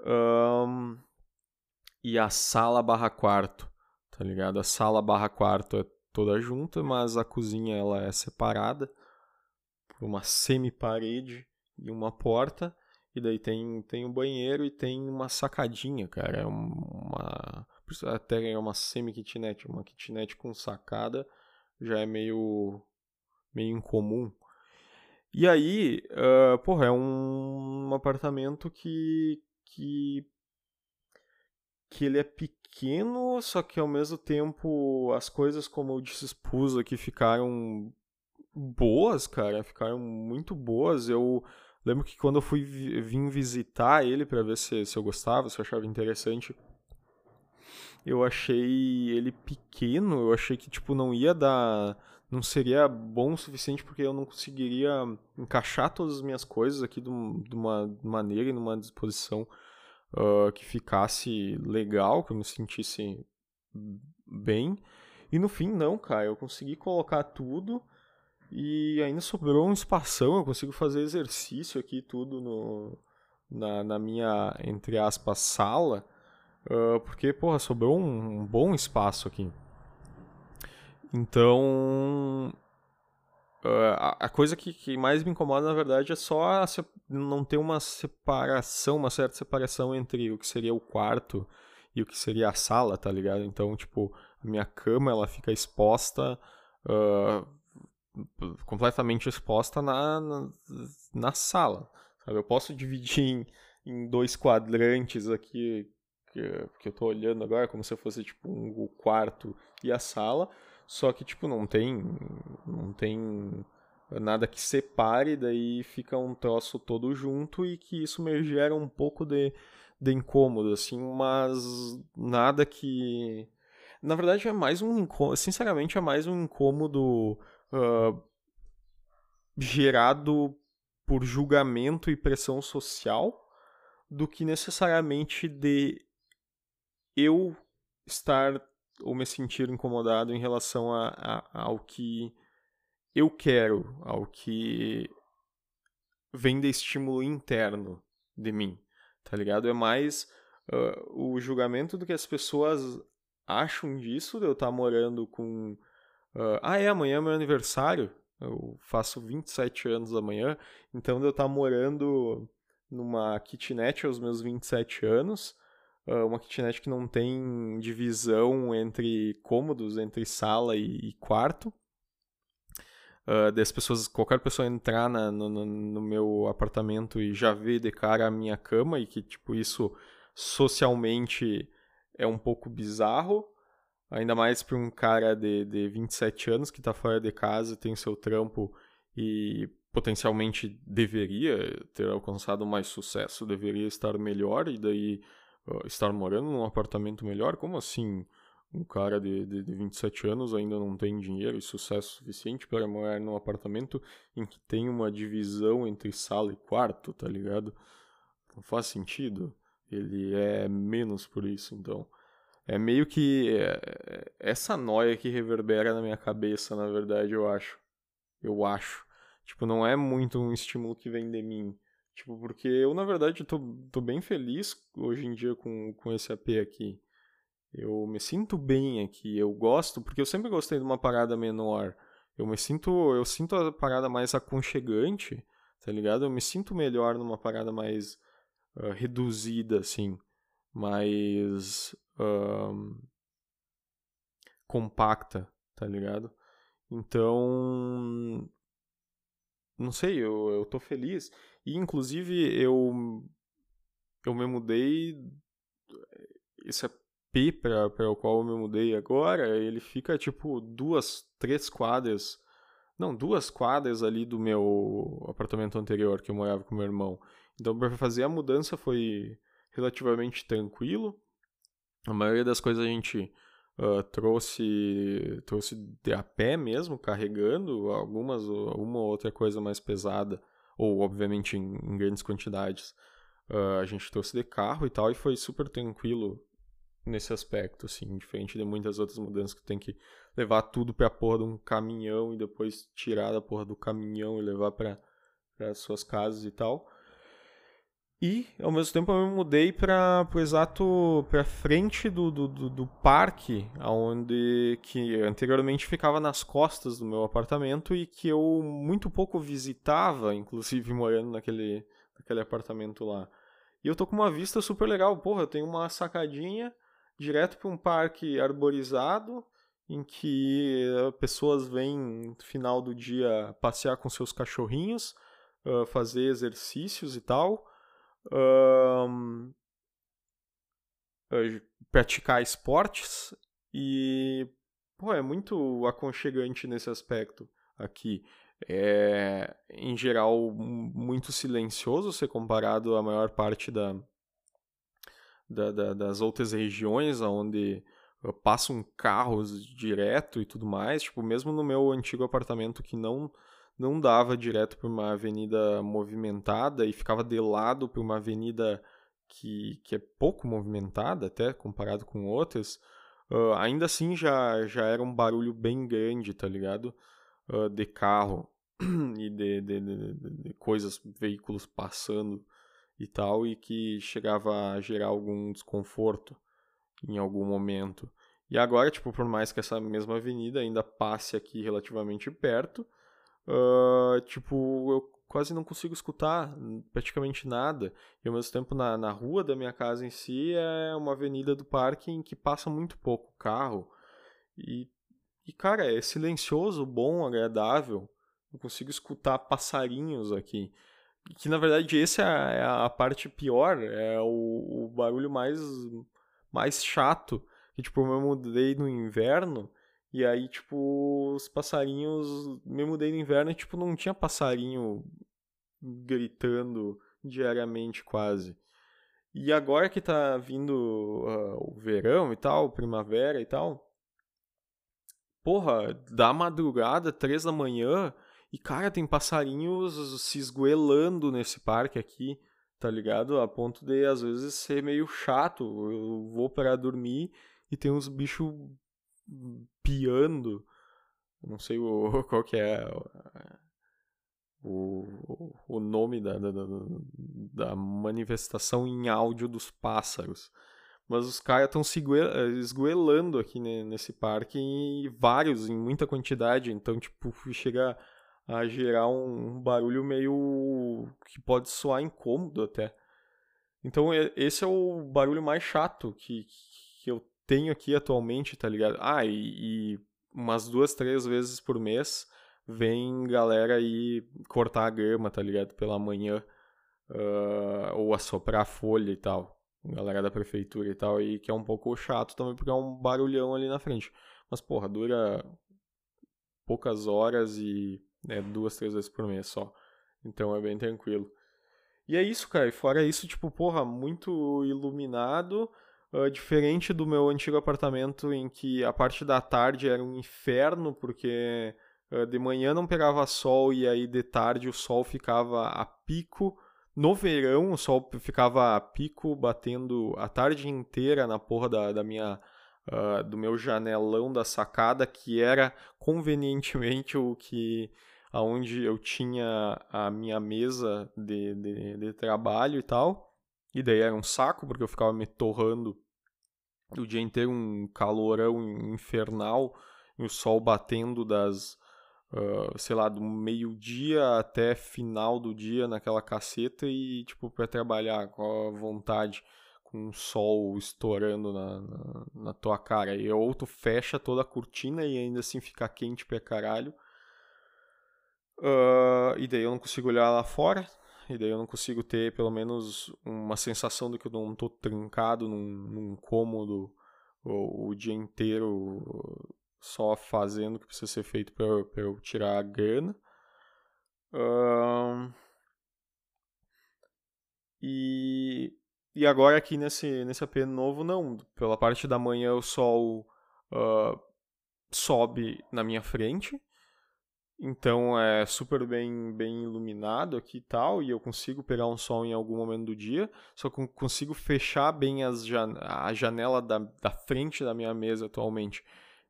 um, e a sala barra quarto, tá ligado? A sala barra quarto é toda junta, mas a cozinha ela é separada uma semi parede e uma porta. E daí tem, tem um banheiro e tem uma sacadinha, cara. É uma até é uma semi-kitnet, uma kitnet com sacada já é meio, meio incomum. E aí, uh, porra, é um, um apartamento que, que, que ele é pequeno, só que ao mesmo tempo as coisas, como eu disse, expus aqui, ficaram boas, cara, ficaram muito boas. Eu lembro que quando eu fui vim visitar ele para ver se, se eu gostava, se eu achava interessante, eu achei ele pequeno, eu achei que, tipo, não ia dar. Não seria bom o suficiente porque eu não conseguiria encaixar todas as minhas coisas aqui de, uma maneira e numa disposição uh, que ficasse legal, que eu me sentisse bem. E no fim, não, cara, eu consegui colocar tudo e ainda sobrou um espação, eu consigo fazer exercício aqui, tudo no, na, na minha, entre aspas, sala. Uh, porque, porra, sobrou um, um, bom espaço aqui. Então. Uh, a, a, coisa que, que, mais me incomoda, na verdade, é só não ter uma separação, uma certa separação entre o que seria o quarto e o que seria a sala, tá ligado? Então, tipo, a minha cama ela fica exposta. Uh, completamente exposta na, na, na, sala. Sabe? Eu posso dividir em, em dois quadrantes aqui que, que eu tô olhando agora, como se fosse tipo um, o quarto e a sala, só que tipo não tem não tem nada que separe, daí fica um troço todo junto e que isso me gera um pouco de, de incômodo, assim, mas nada que. Na verdade é mais um sinceramente é mais um incômodo gerado por julgamento e pressão social do que necessariamente de eu estar ou me sentir incomodado em relação a, a, ao que eu quero, ao que vem de estímulo interno de mim, tá ligado? É mais uh, o julgamento do que as pessoas acham disso, de eu estar morando com. Uh, ah, é, amanhã é meu aniversário, eu faço 27 anos amanhã, então eu estar tá morando numa kitnet aos meus 27 anos uh, uma kitnet que não tem divisão entre cômodos, entre sala e, e quarto. Uh, das pessoas, qualquer pessoa entrar na, no, no, meu apartamento e já ver de cara a minha cama e que tipo isso socialmente é um pouco bizarro, ainda mais para um cara de, de 27 anos que está fora de casa, tem seu trampo e potencialmente deveria ter alcançado mais sucesso, deveria estar melhor e daí uh, estar morando num apartamento melhor? Como assim? Um cara de, de, de 27 anos ainda não tem dinheiro e sucesso suficiente para morar num apartamento em que tem uma divisão entre sala e quarto, tá ligado? Não faz sentido. Ele é menos por isso, então. É meio que é, essa noia que reverbera na minha cabeça, na verdade, eu acho. Eu acho. Tipo, não é muito um estímulo que vem de mim. Tipo, porque eu, na verdade, tô, tô bem feliz hoje em dia com, com esse AP aqui. Eu me sinto bem aqui, eu gosto, porque eu sempre gostei de uma parada menor. Eu me sinto, eu sinto a parada mais aconchegante, tá ligado? Eu me sinto melhor numa parada mais uh, reduzida, assim, mais uh, compacta, tá ligado? Então, não sei, eu, eu tô feliz. E, inclusive, eu, eu me mudei. Esse AP para o qual eu me mudei agora, ele fica tipo duas, três quadras. Não, duas quadras ali do meu apartamento anterior que eu morava com meu irmão. Então, para fazer a mudança foi relativamente tranquilo. A maioria das coisas a gente uh, trouxe trouxe a pé mesmo, carregando algumas uma ou outra coisa mais pesada ou obviamente em, em grandes quantidades. Uh, a gente trouxe de carro e tal e foi super tranquilo nesse aspecto, assim, diferente de muitas outras mudanças que tem que levar tudo para a porra de um caminhão e depois tirar da porra do caminhão e levar para as suas casas e tal. E, ao mesmo tempo, eu me mudei para o exato para frente do, do, do, do, parque, onde que anteriormente ficava nas costas do meu apartamento e que eu muito pouco visitava, inclusive morando naquele, naquele apartamento lá. E eu tô com uma vista super legal, porra, eu tenho uma sacadinha direto para um parque arborizado, em que pessoas vêm no final do dia passear com seus cachorrinhos, uh, fazer exercícios e tal um, praticar esportes e pô, é muito aconchegante nesse aspecto aqui. É, em geral, muito silencioso se comparado à maior parte da, da, da das outras regiões onde passam carros direto e tudo mais. Tipo, mesmo no meu antigo apartamento que não não dava direto por uma avenida movimentada e ficava de lado por uma avenida que, que é pouco movimentada, até comparado com outras, uh, ainda assim já, já era um barulho bem grande, tá ligado? Uh, de carro e de, de, de, de, coisas, veículos passando e tal, e que chegava a gerar algum desconforto em algum momento. E agora, tipo, por mais que essa mesma avenida ainda passe aqui relativamente perto, uh, tipo, eu quase não consigo escutar praticamente nada. E ao mesmo tempo, na, na rua da minha casa em si, é uma avenida do parque em que passa muito pouco carro. E, e cara, é silencioso, bom, agradável. Eu consigo escutar passarinhos aqui. Que na verdade essa é a, é a parte pior, é o, o barulho mais, mais chato. Que tipo, eu me mudei no inverno e aí, tipo, os passarinhos. Me mudei no inverno e, tipo, não tinha passarinho gritando diariamente quase. E agora que tá vindo uh, o verão e tal, primavera e tal. Porra, da madrugada, três da manhã, e cara, tem passarinhos se esgoelando nesse parque aqui, tá ligado? A ponto de às vezes ser meio chato. Eu vou para dormir e tem uns bichos piando. Não sei o, qual que é o, o nome da, da, da manifestação em áudio dos pássaros. Mas os caras estão esgoelando aqui nesse parque e vários, em muita quantidade. Então, tipo, chega a gerar um barulho meio que pode soar incômodo até. Então, esse é o barulho mais chato que, tenho aqui atualmente, tá ligado? Ah, e, e umas duas, três vezes por mês vem galera aí cortar a grama, tá ligado? Pela manhã. Uh, ou assoprar a folha e tal. Galera da prefeitura e tal. E que é um pouco chato também, porque é um barulhão ali na frente. Mas, porra, dura poucas horas e né, duas, três vezes por mês só. Então é bem tranquilo. E é isso, cara. E fora isso, tipo, porra, muito iluminado. Uh, diferente do meu antigo apartamento, em que a parte da tarde era um inferno, porque uh, de manhã não pegava sol e aí de tarde o sol ficava a pico. No verão, o sol ficava a pico, batendo a tarde inteira na porra da, da minha. Uh, do meu janelão da sacada, que era convenientemente o que aonde eu tinha a minha mesa de, de, de, trabalho e tal. E daí era um saco, porque eu ficava me torrando o dia inteiro, um calorão infernal, e o sol batendo das, uh, sei lá, do meio-dia até final do dia naquela caceta e, tipo, para trabalhar com a vontade, com o sol estourando na, na, na, tua cara. E ou tu fecha toda a cortina e ainda assim fica quente pra caralho. Uh, e daí eu não consigo olhar lá fora, e daí eu não consigo ter pelo menos uma sensação de que eu não estou trancado num, num cômodo o, o, dia inteiro só fazendo o que precisa ser feito para eu tirar a grana. Uh, e, e agora aqui nesse, nesse AP novo, não. Pela parte da manhã o sol uh, sobe na minha frente então é super bem, bem iluminado aqui e tal, e eu consigo pegar um sol em algum momento do dia, só que consigo fechar bem as jan a janela da, da frente da minha mesa atualmente,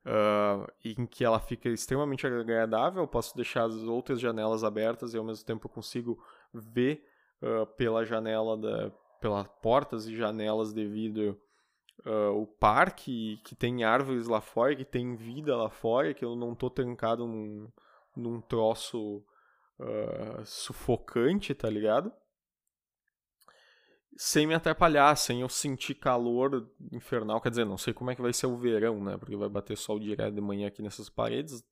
uh, em que ela fica extremamente agradável. Eu posso deixar as outras janelas abertas e ao mesmo tempo eu consigo ver uh, pela janela, da, pelas portas e janelas de vidro. Uh, o parque, que tem árvores lá fora, que tem vida lá fora, que eu não estou trancado num, num troço uh, sufocante, tá ligado? Sem me atrapalhar, sem eu sentir calor infernal. Quer dizer, não sei como é que vai ser o verão, né? Porque vai bater sol direto de manhã aqui nessas paredes.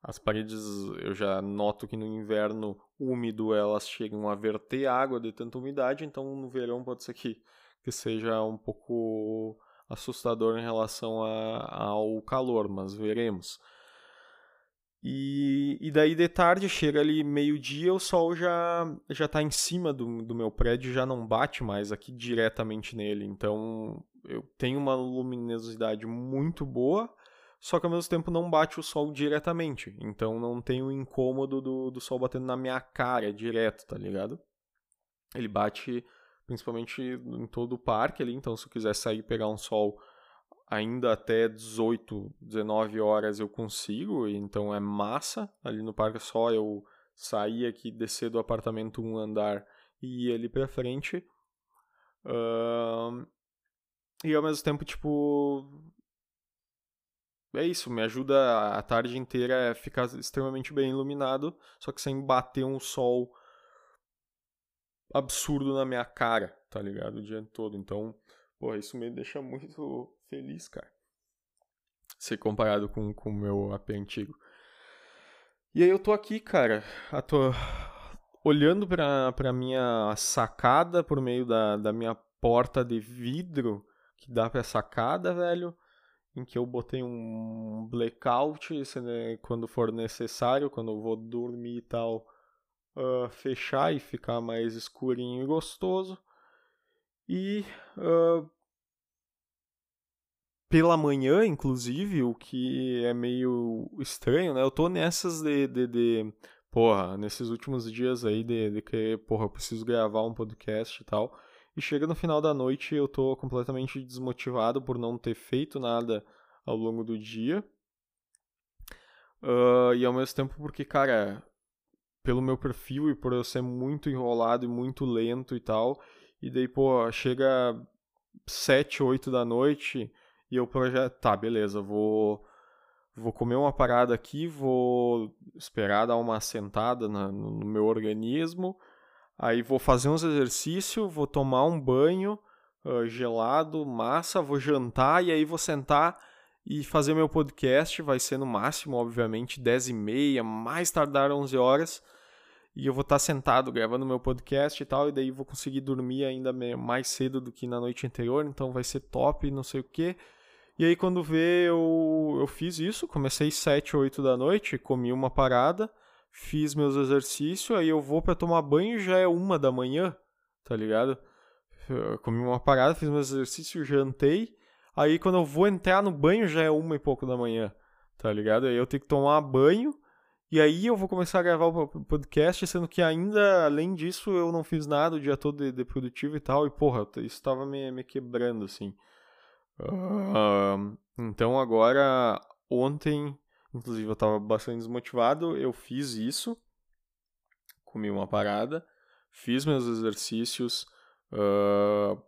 As paredes, eu já noto que no inverno úmido elas chegam a verter água de tanta umidade, então no verão pode ser que, que seja um pouco assustador em relação a, ao calor, mas veremos. E, e daí de tarde, chega ali meio-dia, o sol já, já tá em cima do, do meu prédio, já não bate mais aqui diretamente nele. Então eu tenho uma luminosidade muito boa, só que ao mesmo tempo não bate o sol diretamente. Então não tem o incômodo do, do sol batendo na minha cara direto, tá ligado? Ele bate principalmente em todo o parque ali, então se eu quiser sair pegar um sol ainda até 18, 19 horas eu consigo, então é massa. Ali no parque só eu sair aqui, descer do apartamento um andar e ir ali pra frente. Uh, e ao mesmo tempo, tipo. É isso, me ajuda a tarde inteira a ficar extremamente bem iluminado, só que sem bater um sol absurdo na minha cara, tá ligado? O dia todo. Então, Pô, isso me deixa muito feliz, cara. Ser comparado com o meu AP antigo. E aí eu tô aqui, cara. Tô olhando pra, pra minha sacada por meio da, da minha porta de vidro que dá pra sacada, velho. Em que eu botei um blackout né, quando for necessário, quando eu vou dormir e tal. Uh, fechar e ficar mais escurinho e gostoso. E uh, pela manhã, inclusive, o que é meio estranho, né? Eu tô nessas de, de, de porra, nesses últimos dias aí de, de que, porra, eu preciso gravar um podcast e tal. E chega no final da noite eu tô completamente desmotivado por não ter feito nada ao longo do dia. Uh, e ao mesmo tempo porque, cara, pelo meu perfil e por eu ser muito enrolado e muito lento e tal, e daí, pô, chega 7, 8 da noite e eu projeto, tá, beleza, vou vou comer uma parada aqui, vou esperar dar uma assentada na, no meu organismo, aí vou fazer uns exercícios, vou tomar um banho uh, gelado, massa, vou jantar e aí vou sentar e fazer meu podcast, vai ser no máximo, obviamente, 10 e meia, mais tardar 11 horas, e eu vou estar sentado gravando meu podcast e tal, e daí vou conseguir dormir ainda mais cedo do que na noite anterior, então vai ser top, não sei o que. E aí quando vê, eu, eu fiz isso, comecei 7, 8 da noite, comi uma parada, fiz meus exercícios, aí eu vou para tomar banho já é uma da manhã, tá ligado? Eu comi uma parada, fiz meus exercícios, jantei, aí quando eu vou entrar no banho já é uma e pouco da manhã, tá ligado? Aí eu tenho que tomar banho, e aí eu vou começar a gravar o podcast, sendo que ainda, além disso, eu não fiz nada o dia todo de, de produtivo e tal, e porra, isso tava me, me quebrando, assim. Uh, então agora, ontem, inclusive eu tava bastante desmotivado, eu fiz isso, comi uma parada, fiz meus exercícios, uh,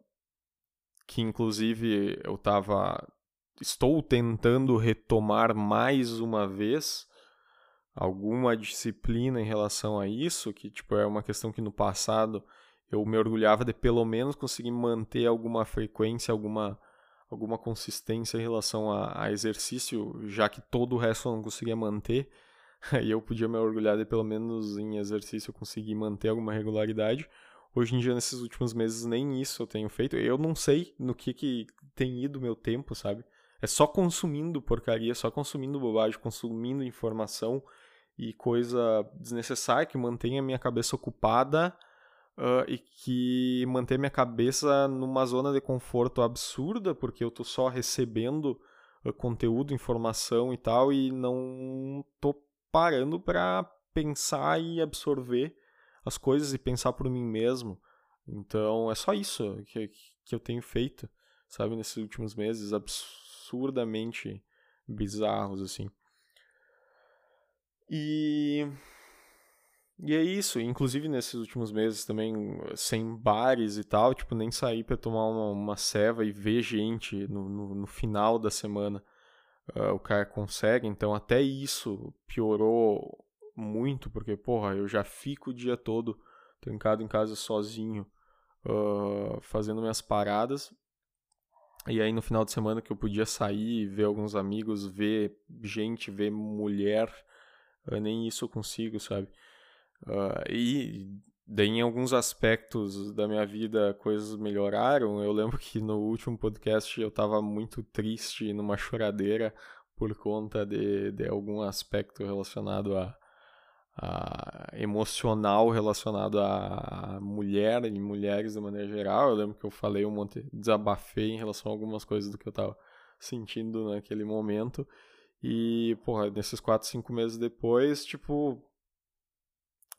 que inclusive eu tava, estou tentando retomar mais uma vez alguma disciplina em relação a isso, que tipo é uma questão que no passado eu me orgulhava de pelo menos conseguir manter alguma frequência, alguma alguma consistência em relação a, a, exercício, já que todo o resto eu não conseguia manter. Aí eu podia me orgulhar de pelo menos em exercício eu conseguir manter alguma regularidade. Hoje em dia, nesses últimos meses, nem isso eu tenho feito. Eu não sei no que, que tem ido meu tempo, sabe? É só consumindo porcaria, só consumindo bobagem, consumindo informação e coisa desnecessária que mantém a minha cabeça ocupada uh, e que mantém minha cabeça numa zona de conforto absurda, porque eu tô só recebendo uh, conteúdo, informação e tal, e não tô parando para pensar e absorver as coisas e pensar por mim mesmo. Então é só isso que, que eu tenho feito, sabe, nesses últimos meses, absurdamente bizarros, assim. E e é isso, inclusive nesses últimos meses também, sem bares e tal, tipo, nem sair para tomar uma, uma ceva e ver gente no, no, no final da semana. Uh, o cara consegue, então até isso piorou muito, porque, porra, eu já fico o dia todo trancado em casa sozinho, uh, fazendo minhas paradas. E aí no final de semana que eu podia sair, ver alguns amigos, ver gente, ver mulher, uh, nem isso eu consigo, sabe? Uh, e daí, em alguns aspectos da minha vida, coisas melhoraram. Eu lembro que no último podcast eu estava muito triste, numa choradeira, por conta de, de algum aspecto relacionado a, a emocional relacionado a, mulher e mulheres de maneira geral. Eu lembro que eu falei um monte, desabafei em relação a algumas coisas do que eu estava sentindo naquele momento. E, porra, nesses quatro, cinco meses depois, tipo,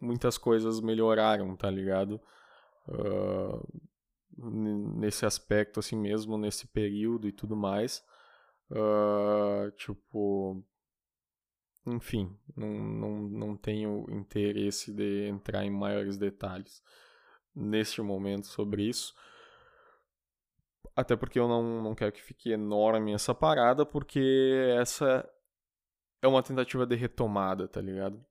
muitas coisas melhoraram, tá ligado? Uh, nesse aspecto, assim mesmo, nesse período e tudo mais. Uh, tipo. Enfim, não, não, não tenho interesse de entrar em maiores detalhes neste momento sobre isso. Até porque eu não, não quero que fique enorme essa parada, porque essa é uma tentativa de retomada, tá ligado?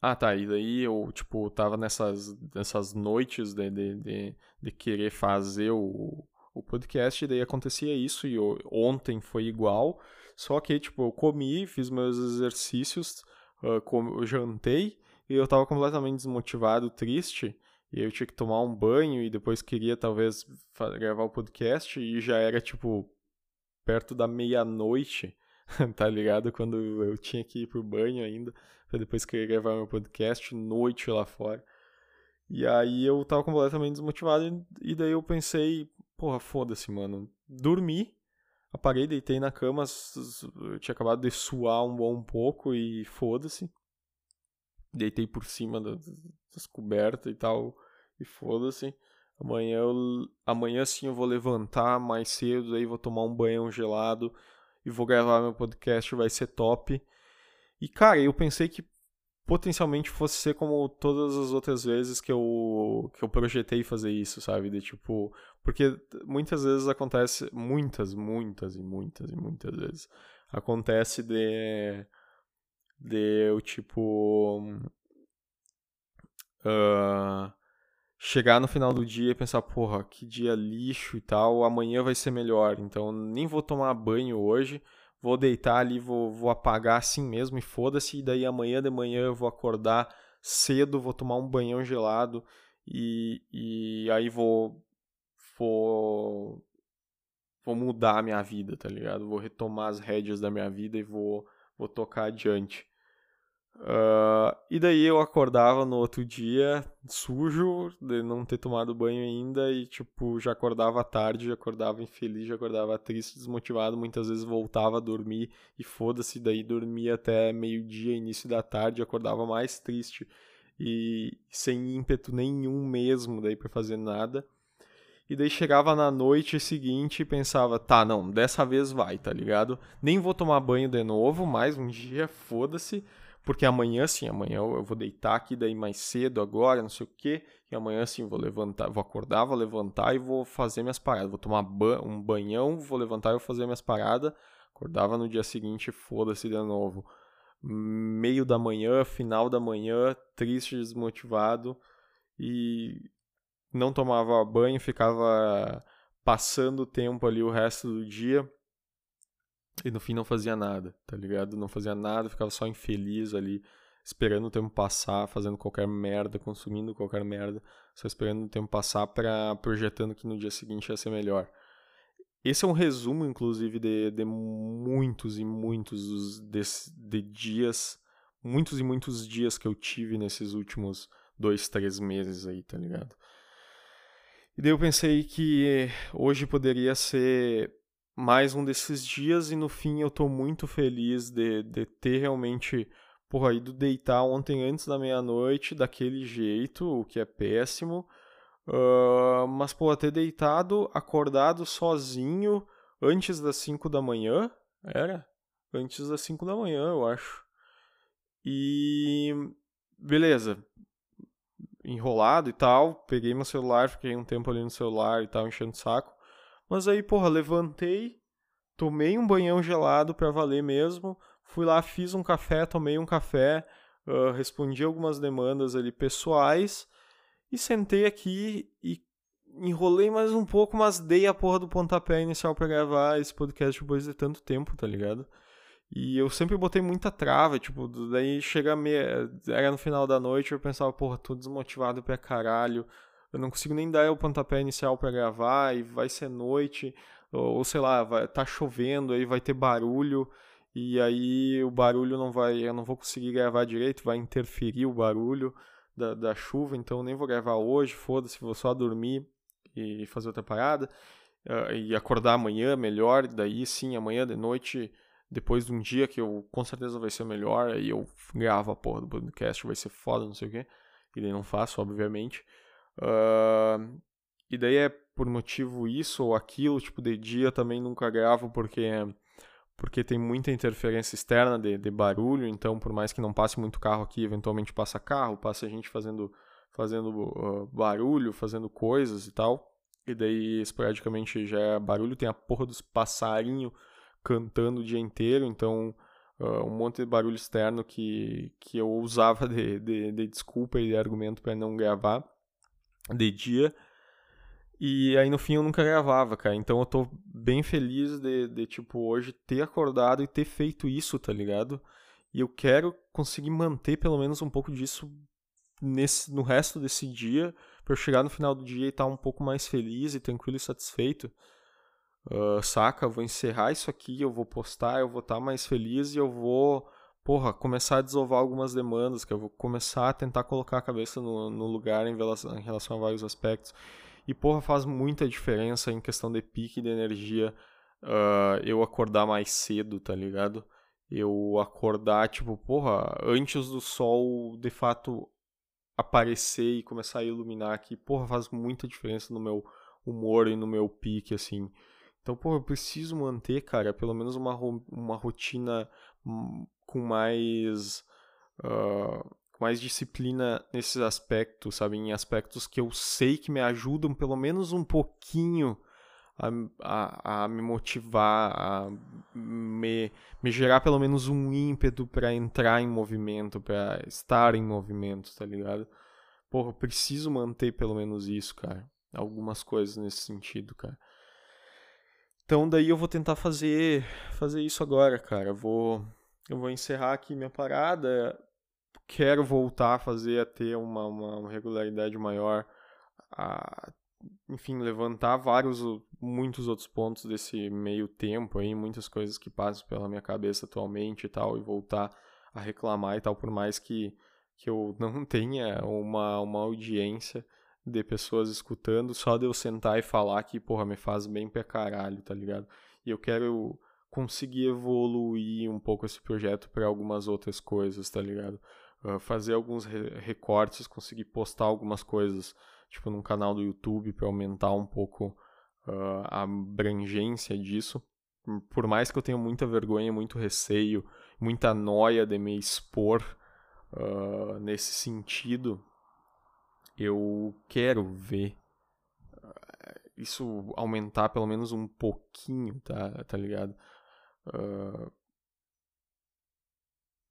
Ah, tá. E daí eu, tipo, tava nessas, nessas noites de, de, de, de querer fazer o, o podcast, e daí acontecia isso, e eu, ontem foi igual. Só que, tipo, eu comi, fiz meus exercícios, uh, com, eu jantei, e eu tava completamente desmotivado, triste. E eu tinha que tomar um banho, e depois queria, talvez, gravar o podcast, e já era, tipo, perto da meia-noite, tá ligado? Quando eu tinha que ir pro banho ainda pra depois querer gravar meu podcast noite lá fora. E aí eu tava completamente desmotivado e daí eu pensei, porra, foda-se, mano. Dormi, apaguei, deitei na cama, eu tinha acabado de suar um bom pouco e foda-se. Deitei por cima das cobertas e tal e foda-se. Amanhã, eu, amanhã sim eu vou levantar mais cedo, aí vou tomar um banho gelado e vou gravar meu podcast, vai ser top. E, cara, eu pensei que potencialmente fosse ser como todas as outras vezes que eu, que eu projetei fazer isso, sabe? De tipo. Porque muitas vezes acontece. Muitas, muitas e muitas e muitas vezes. Acontece de. De eu, tipo. Uh, chegar no final do dia e pensar, porra, que dia lixo e tal, amanhã vai ser melhor. Então nem vou tomar banho hoje vou deitar ali, vou, vou apagar assim mesmo e foda-se. E daí amanhã de manhã eu vou acordar cedo, vou tomar um banhão gelado e, e aí vou, vou, vou mudar a minha vida, tá ligado? Vou retomar as rédeas da minha vida e vou, vou tocar adiante. Uh, e daí eu acordava no outro dia sujo, de não ter tomado banho ainda, e tipo, já acordava tarde, já acordava infeliz, já acordava triste, desmotivado, muitas vezes voltava a dormir e foda-se, daí dormia até meio-dia, início da tarde, acordava mais triste e sem ímpeto nenhum mesmo daí para fazer nada. E daí chegava na noite seguinte e pensava, tá, não, dessa vez vai, tá ligado? Nem vou tomar banho de novo, mais um dia, foda-se porque amanhã sim, amanhã eu vou deitar aqui daí mais cedo agora, não sei o quê, e amanhã sim vou levantar, vou acordar, vou levantar e vou fazer minhas paradas, vou tomar ba um banhão, vou levantar e vou fazer minhas paradas, acordava no dia seguinte, foda-se de novo. Meio da manhã, final da manhã, triste, desmotivado e não tomava banho, ficava passando o tempo ali o resto do dia e no fim não fazia nada, tá ligado? Não fazia nada, ficava só infeliz ali, esperando o tempo passar, fazendo qualquer merda, consumindo qualquer merda, só esperando o tempo passar para projetando que no dia seguinte ia ser melhor. Esse é um resumo, inclusive, de, de muitos e muitos de, de dias, muitos e muitos dias que eu tive nesses últimos dois, três meses aí, tá ligado? E daí eu pensei que hoje poderia ser mais um desses dias e no fim eu tô muito feliz de, de ter realmente, porra, ido deitar ontem antes da meia-noite daquele jeito, o que é péssimo. Uh, mas, pô, ter deitado, acordado sozinho antes das 5 da manhã, era? Antes das 5 da manhã, eu acho. E. Beleza. Enrolado e tal. Peguei meu celular, fiquei um tempo ali no celular e tal, enchendo o saco. Mas aí, porra, levantei, tomei um banhão gelado para valer mesmo, fui lá, fiz um café, tomei um café, uh, respondi algumas demandas ali pessoais e sentei aqui e enrolei mais um pouco, mas dei a porra do pontapé inicial para gravar esse podcast depois de tanto tempo, tá ligado? E eu sempre botei muita trava, tipo, daí chega meia, era no final da noite, eu pensava, porra, tô desmotivado pra caralho, eu não consigo nem dar o pontapé inicial para gravar e vai ser noite, ou, ou, sei lá, vai tá chovendo, aí vai ter barulho e aí o barulho não vai, eu não vou conseguir gravar direito, vai interferir o barulho da, da chuva, então nem vou gravar hoje, foda-se, vou só dormir e fazer outra parada uh, e acordar amanhã melhor, daí sim, amanhã de noite depois de um dia que eu com certeza vai ser melhor, aí eu gravo a porra do podcast, vai ser foda, não sei o que, e daí não faço, obviamente. Uh, e daí é por motivo isso ou aquilo, tipo, de dia também nunca gravo porque porque tem muita interferência externa de, de barulho, então por mais que não passe muito carro aqui, eventualmente passa carro, passa gente fazendo, fazendo uh, barulho, fazendo coisas e tal. E daí, esporadicamente, já é barulho, tem a porra dos passarinhos cantando o dia inteiro, então uh, um monte de barulho externo que, que eu usava de, de, de desculpa e de argumento para não gravar de dia. E aí no fim eu nunca gravava, cara. Então eu tô bem feliz de, de, tipo, hoje ter acordado e ter feito isso, tá ligado? E eu quero conseguir manter pelo menos um pouco disso nesse, no resto desse dia, para eu chegar no final do dia e estar tá um pouco mais feliz e tranquilo e satisfeito. Uh, saca? Eu vou encerrar isso aqui, eu vou postar, eu vou estar tá mais feliz e eu vou porra, começar a desovar algumas demandas, que eu vou começar a tentar colocar a cabeça no, no lugar em relação, em relação a vários aspectos. E, porra, faz muita diferença em questão de pique de energia uh, eu acordar mais cedo, tá ligado? Eu acordar, tipo, porra, antes do sol de fato aparecer e começar a iluminar aqui, porra, faz muita diferença no meu humor e no meu pique, assim. Então, porra, eu preciso manter, cara, pelo menos uma, uma rotina com mais uh, mais disciplina nesses aspectos, sabe? Em aspectos que eu sei que me ajudam pelo menos um pouquinho a, a, a me motivar, a me, me gerar pelo menos um ímpeto para entrar em movimento, para estar em movimento, tá ligado? Porra, eu preciso manter pelo menos isso, cara. Algumas coisas nesse sentido, cara. Então daí eu vou tentar fazer fazer isso agora, cara. Eu vou eu vou encerrar aqui minha parada. Quero voltar a fazer a ter uma, uma regularidade maior, a, enfim, levantar vários, muitos outros pontos desse meio tempo aí, muitas coisas que passam pela minha cabeça atualmente e tal, e voltar a reclamar e tal, por mais que, que eu não tenha uma, uma audiência de pessoas escutando, só de eu sentar e falar que, porra, me faz bem pra caralho, tá ligado? E eu quero conseguir evoluir um pouco esse projeto para algumas outras coisas, tá ligado? Uh, fazer alguns re recortes, conseguir postar algumas coisas, tipo num canal do YouTube para aumentar um pouco uh, a abrangência disso. Por mais que eu tenha muita vergonha, muito receio, muita noia de me expor uh, nesse sentido, eu quero ver isso aumentar pelo menos um pouquinho, tá, tá ligado? Uh,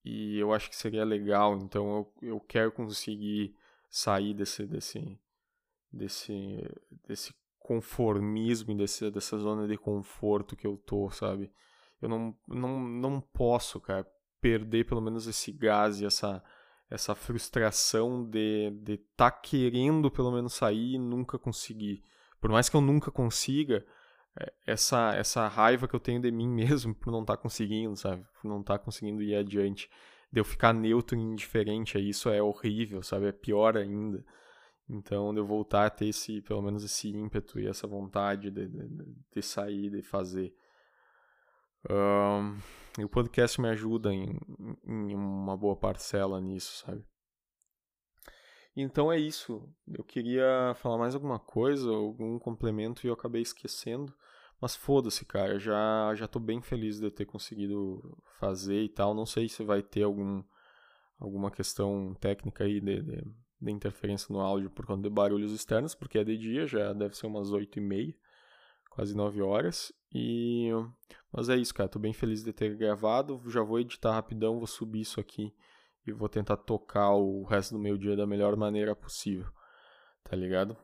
e eu acho que seria legal, então eu, eu quero conseguir sair desse, desse, desse, desse conformismo, desse, dessa zona de conforto que eu tô, sabe? Eu não, não, não posso, cara, perder pelo menos esse gás e essa, essa frustração de de tá querendo pelo menos sair e nunca conseguir. Por mais que eu nunca consiga, é, essa, essa raiva que eu tenho de mim mesmo por não estar tá conseguindo, sabe? Por não estar tá conseguindo ir adiante. De eu ficar neutro e indiferente a isso é horrível, sabe? É pior ainda. Então, de eu voltar a ter esse, pelo menos esse ímpeto e essa vontade de, de, de sair, de fazer. Um, e o podcast me ajuda em, em uma boa parcela nisso, sabe? Então é isso. Eu queria falar mais alguma coisa, algum complemento e eu acabei esquecendo. Mas foda-se, cara. Já, já tô bem feliz de ter conseguido fazer e tal. Não sei se vai ter algum, alguma questão técnica aí de, de, de interferência no áudio por conta de barulhos externos, porque é de dia, já deve ser umas 8 e meia, quase 9 horas. E... Mas é isso, cara. Tô bem feliz de ter gravado. Já vou editar rapidão, vou subir isso aqui e vou tentar tocar o resto do meu dia da melhor maneira possível, tá ligado?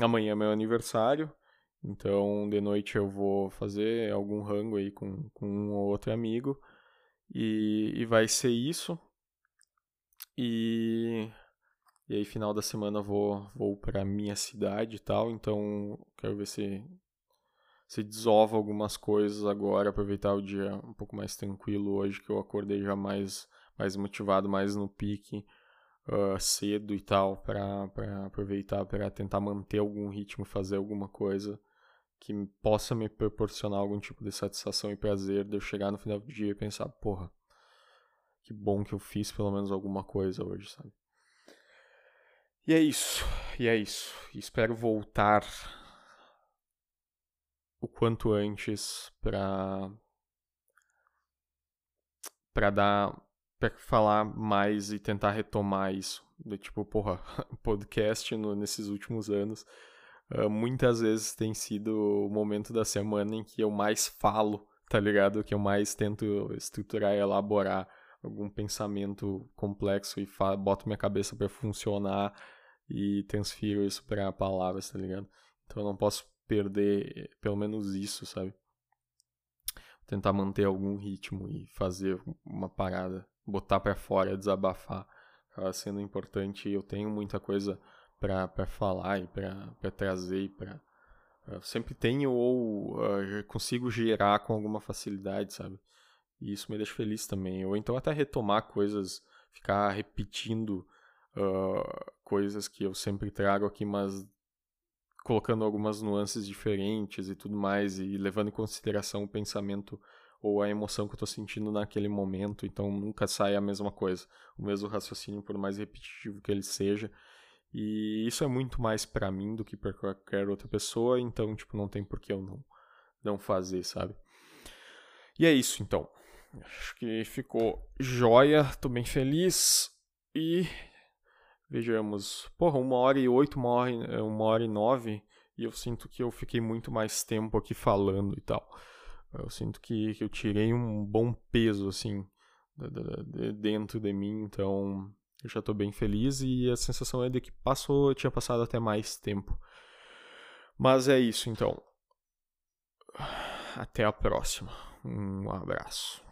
Amanhã é meu aniversário, então de noite eu vou fazer algum rango aí com, com um ou outro amigo e, e vai ser isso. E, e aí final da semana vou, vou pra minha cidade e tal, então quero ver se se desova algumas coisas agora, aproveitar o dia um pouco mais tranquilo hoje que eu acordei já mais mais motivado, mais no pique uh, cedo e tal, para aproveitar, para tentar manter algum ritmo, fazer alguma coisa que possa me proporcionar algum tipo de satisfação e prazer de eu chegar no final do dia e pensar, porra, que bom que eu fiz pelo menos alguma coisa hoje, sabe? E é isso, e é isso. Espero voltar o quanto antes para para dar para falar mais e tentar retomar isso. De, tipo, porra, podcast no, nesses últimos anos uh, muitas vezes tem sido o momento da semana em que eu mais falo, tá ligado? Que eu mais tento estruturar e elaborar algum pensamento complexo e boto minha cabeça para funcionar e transfiro isso para palavras, tá ligado? Então eu não posso perder pelo menos isso, sabe? Tentar manter algum ritmo e fazer uma parada botar para fora, desabafar, acaba sendo importante. Eu tenho muita coisa para falar e para trazer e para sempre tenho ou uh, consigo gerar com alguma facilidade, sabe? E isso me deixa feliz também. Ou então até retomar coisas, ficar repetindo uh, coisas que eu sempre trago aqui, mas colocando algumas nuances diferentes e tudo mais, e levando em consideração o pensamento ou a emoção que eu tô sentindo naquele momento, então nunca sai a mesma coisa, o mesmo raciocínio, por mais repetitivo que ele seja. E isso é muito mais para mim do que para qualquer outra pessoa, então, tipo, não tem por que eu não, não fazer, sabe? E é isso, então. Acho que ficou joia, tô bem feliz. E vejamos, porra, uma hora e oito, uma hora, uma hora e nove, e eu sinto que eu fiquei muito mais tempo aqui falando e tal. Eu sinto que, que eu tirei um bom peso, assim, de, dentro de mim, então eu já estou bem feliz e a sensação é de que passou, tinha passado até mais tempo. Mas é isso, então. Até a próxima. Um abraço.